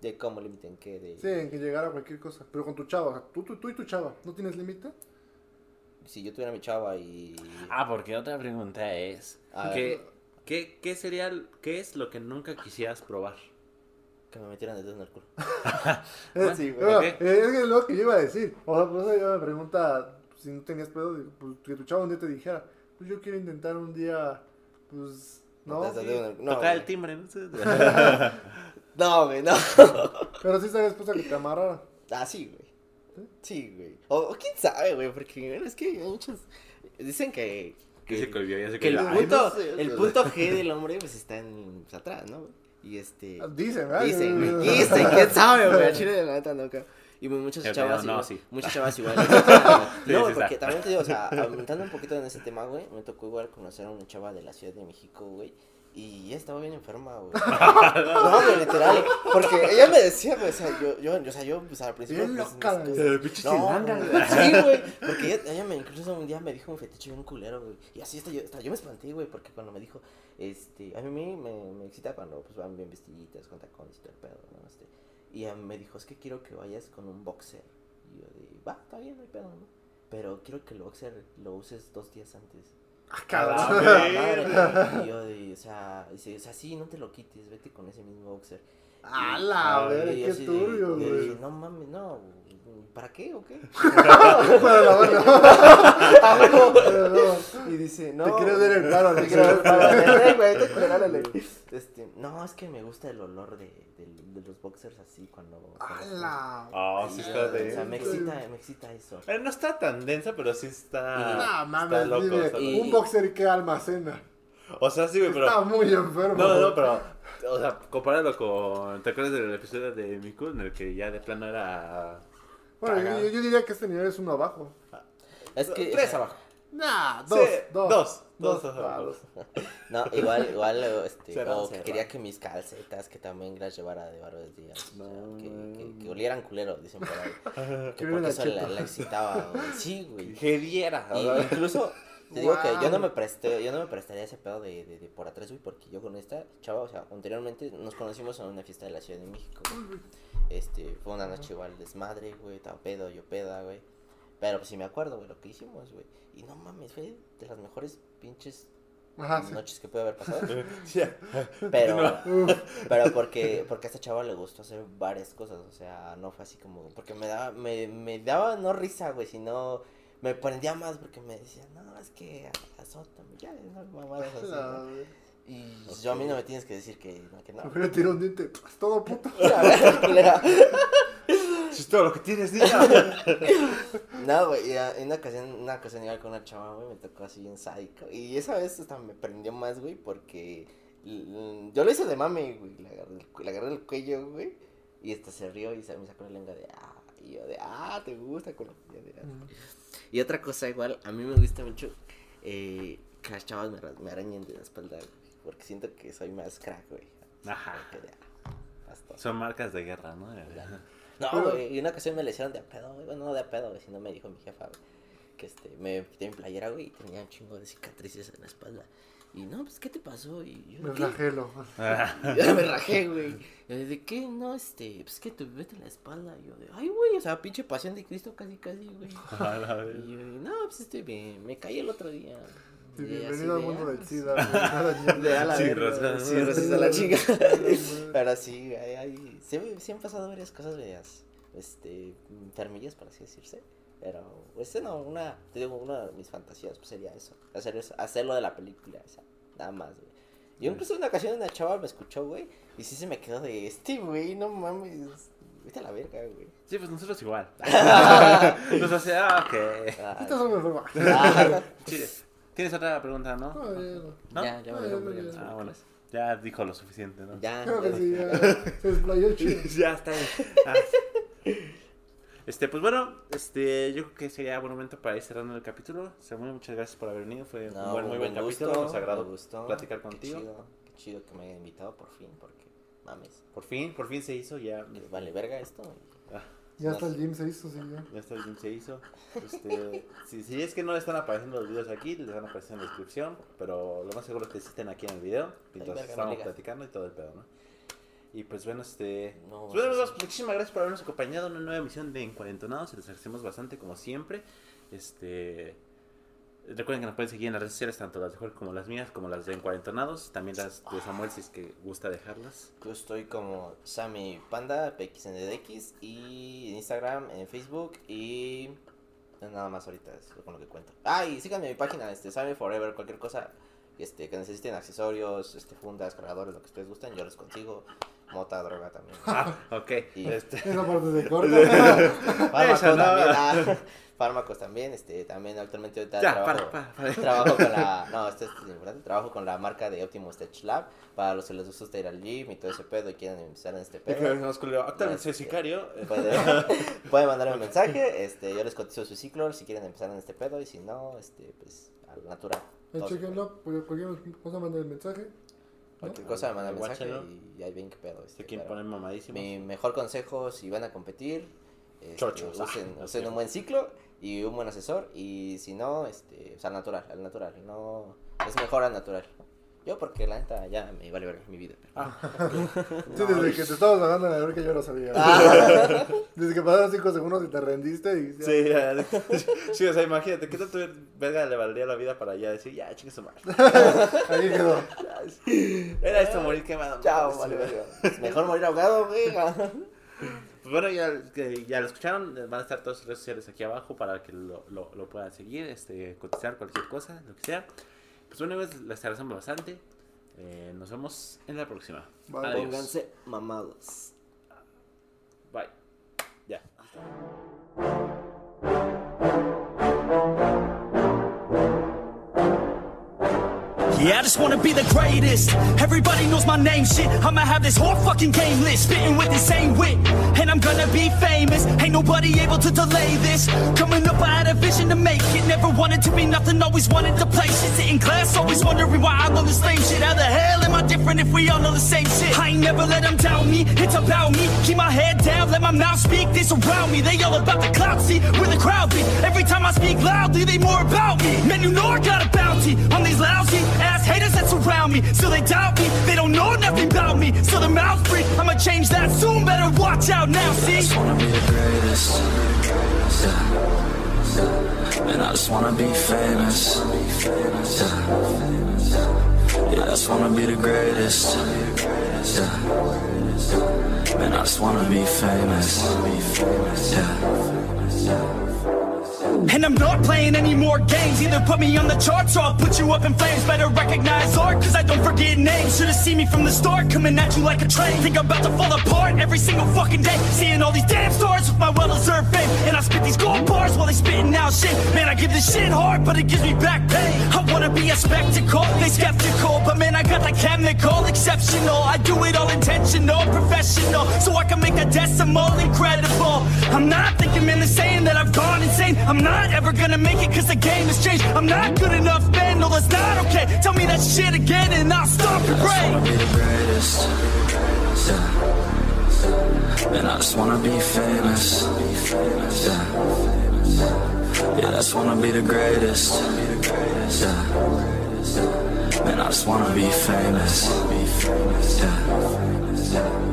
De cómo limiten qué, de. Sí, en que llegara a cualquier cosa. Pero con tu chava, tú, tú, tú y tu chava, ¿no tienes límite? Si yo tuviera mi chava y. Ah, porque otra pregunta es, A ¿qué, qué, qué sería, el- qué es lo que nunca quisieras probar? Que me metieran el dedo en el culo. <laughs> Eh, Sí, bueno, eh, es que es lo que yo iba a decir. O sea, por eso yo me pregunta si no tenías pedo, pues que tu chavo un día te dijera, pues yo quiero intentar un día, pues, ¿no? En Tocar el timbre, ¿no? <laughs> <laughs> No, güey, no. Pero sí estaría dispuesta a que te amarrara. Ah, sí, güey. Sí, güey. O, o quién sabe, güey, porque bueno, es que hay muchos. Dicen que. Que se colvió, ya se que el colvió. Ay, punto, no sé, el punto G del hombre, pues está en, pues, atrás, ¿no? güey? Y este. Dicen, ¿verdad? Dicen, güey. Dicen, quién sabe, güey. Chile de la neta, no, cabrón. Y pues, muchas chavas. no, igual, sí. Muchas chavas igual. <laughs> Sí, no, sí porque está. también te digo, o sea, aumentando un poquito en ese tema, güey, me tocó igual conocer a una chava de la Ciudad de México, güey. Y ella estaba bien enferma, güey. <laughs> no, güey, literal. Porque ella me decía, güey, o sea, yo, yo, o sea, yo, pues al principio. Bien pues, loca, güey. Eh, pinche no, güey. Sí, güey. <laughs> Porque ella, ella me incluso un día me dijo un fetiche bien culero, güey. Y así hasta yo, hasta yo me espanté, güey, porque cuando me dijo, este, a mí me, me excita cuando pues van bien vestiditas, con tacones y todo el pedo, ¿no? Este, y ella me dijo, es que quiero que vayas con un boxer. Y yo de, va, está bien, no hay pedo, ¿no? Pero quiero que el boxer lo uses dos días antes. Ah. Y yo de, o sea, dice, o sea, sí, no te lo quites, vete con ese mismo boxer. A la verga, qué turbio, güey. dije, no mames, no, ¿para qué o qué? <laughs> Para la verga. <laughs> Y dice, no. Te quieres ver el paro, Te quiero ver el paro. <laughs> Este, no, es que me gusta el olor de, de, de los boxers así cuando. A cuando- la. Oh, Y, sí está O sea, me excita, me excita eso. Eh, No está tan densa, pero sí está. No está mames, loco, dime, está Y- loco. un boxer que almacena. O sea, sí, güey, pero. Está muy enfermo. No, no, pero. O sea, compáralo con. ¿Te acuerdas del episodio de Miku en el que ya de plano era. Bueno, yo, yo diría que este nivel es uno abajo. Es que. Tres abajo. Nah, dos, Sí, dos. Dos. Dos. Dos. Dos. dos. <laughs> No, igual, igual, este, Cerrado, o que quería que mis calcetas, que también las llevara de varios días. o sea, No, que, que, no. que olieran culero, dicen por ahí. <laughs> Que Que porque eso la, la excitaba, güey. Sí, güey. Que diera. Incluso te digo que yo no me presté, yo no me prestaría ese pedo de, de, de por atrás, güey, porque yo con esta chava, o sea, anteriormente nos conocimos en una fiesta de la Ciudad de México, güey. Este, fue una noche igual desmadre, güey, estaba pedo, yo peda, güey. Pero pues sí me acuerdo, güey, lo que hicimos, güey. Y no mames, fue de las mejores pinches Ajá, sí. noches que puede haber pasado. <laughs> Pero, pero porque, porque a esta chava le gustó hacer varias cosas, o sea, no fue así como, porque me daba, me, me daba no risa, güey, sino me prendía más porque me decía, no, es que azótame, ya, no, mamadas así, ¿no? verga. Y yo a mí no me tienes que decir que no, que no. Me tirado un diente. Es todo puto. <laughs> <laughs> Si es todo lo que tienes, niña. <laughs> No, güey, en una ocasión, una ocasión igual con una chava, güey, me tocó así bien sádico. Y esa vez hasta me prendió más, güey, porque yo lo hice de mame, güey. Le agarré, el, le agarré el cuello, güey, y hasta se rió y se me sacó la lengua de, ah, y yo de, ah, te gusta con la de, ah. Y otra cosa igual, a mí me gusta mucho eh, que las chavas me, me arañen de la espalda, güey, porque siento que soy más crack, güey. Ajá. Basta. Son marcas de guerra, ¿no? No, güey, y una ocasión me le hicieron de a pedo, güey. Bueno, no de a pedo, güey, sino me dijo mi jefa, güey, que este, me quité mi playera, güey, y tenía un chingo de cicatrices en la espalda. Y no, pues, ¿qué te pasó? Y yo, Me ¿qué? flagelo. Y <laughs> yo me rajé, güey. Y yo, ¿de qué? No, este, pues, que te vete en la espalda. Y yo, de, ay, güey, o sea, pinche pasión de Cristo casi, casi, güey. <laughs> Y yo, de, no, pues, estoy bien, me caí el otro día. Sí, bienvenido al mundo ah, del SIDA. <laughs> güey. Nada, De a la Sí, verga, a la chica. Pero sí, hay, hay, sí, sí han pasado varias cosas medias, este, enfermillas, por así decirse. Pero, este no, una, te digo, una de mis fantasías pues, sería eso, hacer eso, hacerlo de la película, esa, nada más, güey. Yo incluso en una ocasión una chava me escuchó, güey, y sí se me quedó de, este, güey, no mames, vete a la verga, güey. Sí, pues nosotros igual. <laughs> <laughs> Nos hace, ah, ok. Ah, <laughs> ah, Chile. Tienes otra pregunta, ¿no? No, ya, no. ¿No? Ya, ya me Ah, lo ya, ya. Ah, bueno. Ya dijo lo suficiente, ¿no? Ya, Creo que ya. sí, ya. Se desplayó el chido. ya está. Ah. Este, pues bueno, este, yo creo que sería buen momento para ir cerrando el capítulo. Samuel, muchas gracias por haber venido. Fue No, un buen, muy buen, gusto, capítulo. Nos agradó gustó. platicar Qué contigo. chido, qué chido que me haya invitado por fin, porque, mames, Por fin, por fin se hizo. Ya, vale verga esto. ah, Ya hasta el gym se hizo, sí, ya. ya está, el gym se hizo. Este, <laughs> si, si es que no le están apareciendo los videos aquí, les van a aparecer en la descripción. Pero lo más seguro es que estén aquí en el video. Mientras verga, me estamos platicando y todo el pedo, ¿no? Y pues bueno, este. No, Pues bueno, amigos, muchísimas gracias por habernos acompañado en una nueva emisión de Encuarentonados. Les agradecemos bastante, como siempre. Este. Recuerden que nos pueden seguir en las redes sociales, tanto las de Jorge como las mías, como las de Encuarentonados. También las de Samuel, si es que gusta dejarlas. Yo estoy como Sammy Panda, PXNDX, y en Instagram, en Facebook, y nada más ahorita es con lo que cuento. Ah, y síganme en mi página, este, Sammy Forever, cualquier cosa este, que necesiten accesorios, este, fundas, cargadores, lo que ustedes gusten, yo les consigo. Mota, droga también. <laughs> Ah, ok. Y- Este, <laughs> Esa parte se corta. <laughs> Fármacos no. también, ah, fármacos también, este, también actualmente ahorita Ya, trabajo, para, para, para. trabajo con la, no, esto es importante, trabajo con la marca de Optimus Tech Lab, para los que les gusta ir al gym y todo ese pedo y quieren empezar en este Es que pedo. Actualmente soy sicario. Pueden, pueden mandarme un mensaje, este, yo les cotizo su ciclo si quieren empezar en este pedo y si no, este, pues, al natural. Eh, Chequenlo, porque cualquier cosa manda el mensaje. ¿No? Cualquier cosa me mandan mensaje Guáchenlo. y ahí ven qué pedo. Este, Sé quién pero pone mamadísimo. mi mejor consejo si van a competir, este, Chochos, ah, usen, no usen un buen ciclo y un buen asesor y si no, este, o sea, al natural, al natural, no, es mejor al natural. Yo porque la neta ya me vale ver mi vida. pero- Ah, <laughs> Sí, desde que te estabas hablando la hora que yo lo sabía. <laughs> Desde que pasaron 5 segundos y te rendiste y ya. Sí, <laughs> ya, sí, o sea, imagínate, ¿qué tanto verga le valdría la vida para ya decir, ya, chingue su madre? Ahí quedó. Era esto morir quemado. Chao, vale, verga. Mejor morir ahogado, güey. Pues bueno, ya, ya lo escucharon, van a estar todas sus redes sociales aquí abajo para que lo, lo, lo puedan seguir, este, cotizar cualquier cosa, lo que sea. Pues bueno, amigos, les agradecemos bastante. Eh, nos vemos en la próxima. Bye. Adiós. Pónganse mamados. Bye. Ya. Yeah, I just wanna be the greatest. Everybody knows my name, shit. I'ma have this whole fucking game list, spitting with the same wit. And I'm gonna be famous. Ain't nobody able to delay this. Coming up, I had a vision to make it. Never wanted to be nothing, always wanted to play shit. Sit in class, always wondering why I'm on the same shit. How the hell am I different if we all know the same shit? I ain't never let them down me, it's about me. Keep my head down, let my mouth speak. This around me, they all about the clout, see, where the crowd be. Every time I speak loudly, they more about me. Man, you know I got a bounty on these lousy ass haters that surround me. So they doubt me, they don't know nothing about me. So their mouths free, I'ma change that soon. Better watch out now, see? just wanna be the greatest. Yeah. And I just wanna be famous. Yeah. Yeah, I just wanna be the greatest. Yeah. Man, I just wanna be famous. Yeah. And I'm not playing any more games. Either put me on the charts or I'll put you up in flames. Better recognize art, cause I don't forget names. Should've seen me from the start, coming at you like a train. Think I'm about to fall apart every single fucking day. Seeing all these damn stars with my well deserved fame. And I spit these gold bars while they spitting out shit. Man, I give this shit hard, but it gives me back pain. I wanna be a spectacle, they skeptical. But man, I got the chemical, exceptional. I do it all intentional, professional. So I can make a decimal incredible. I'm not thinking, man, the saying that I've gone insane. I'm not ever gonna make it cause the game has changed. I'm not good enough, man. No, that's not okay. Tell me that shit again and I'll stop your I just wanna be the greatest. Yeah. And I just wanna be famous. Yeah. Yeah, I just wanna be the greatest. Yeah. Man, I just wanna be famous. Yeah.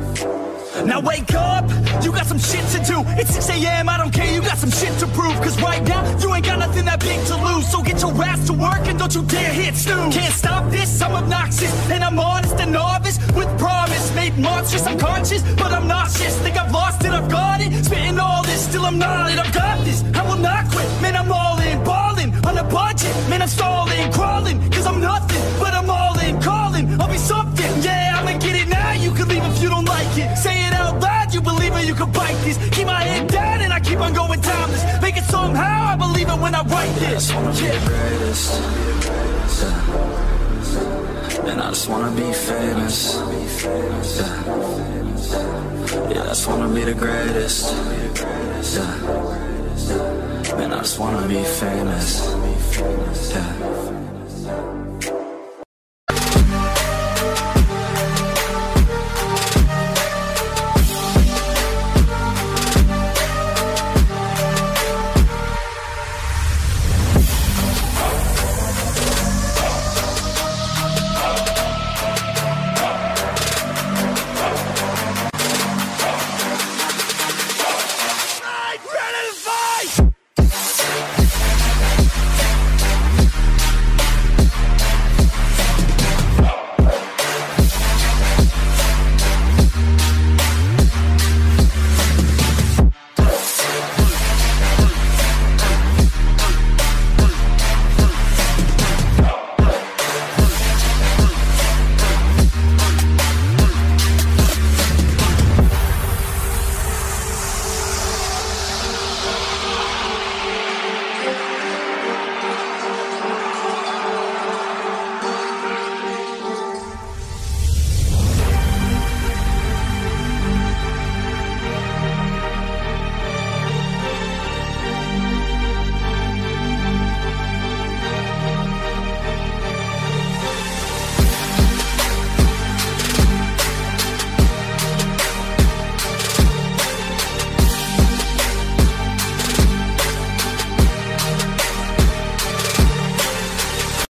Now wake up, you got some shit to do. It's 6 a.m., I don't care, you got some shit to prove. Cause right now, you ain't got nothing that big to lose. So get your ass to work and don't you dare hit snooze. Can't stop this, I'm obnoxious. And I'm honest and novice with promise. Made monstrous, I'm conscious, but I'm nauseous. Think I've lost it, I've got it. Spitting all this, still I'm not it. I've got this, I will not quit. Man, I'm all in, balling on a budget. Man, I'm stalling, crawling, cause I'm nothing, but I'm all in, calling. I'll be something, yeah, I'ma get it now. You can leave if you don't like it. Can bite this. Keep my head down and I keep on going timeless. Make it somehow, I believe it when I write I this. just wanna be the greatest. Yeah. And I just wanna be famous. Yeah. Yeah, I just wanna be the greatest. Yeah. Man, I just wanna be famous. Yeah.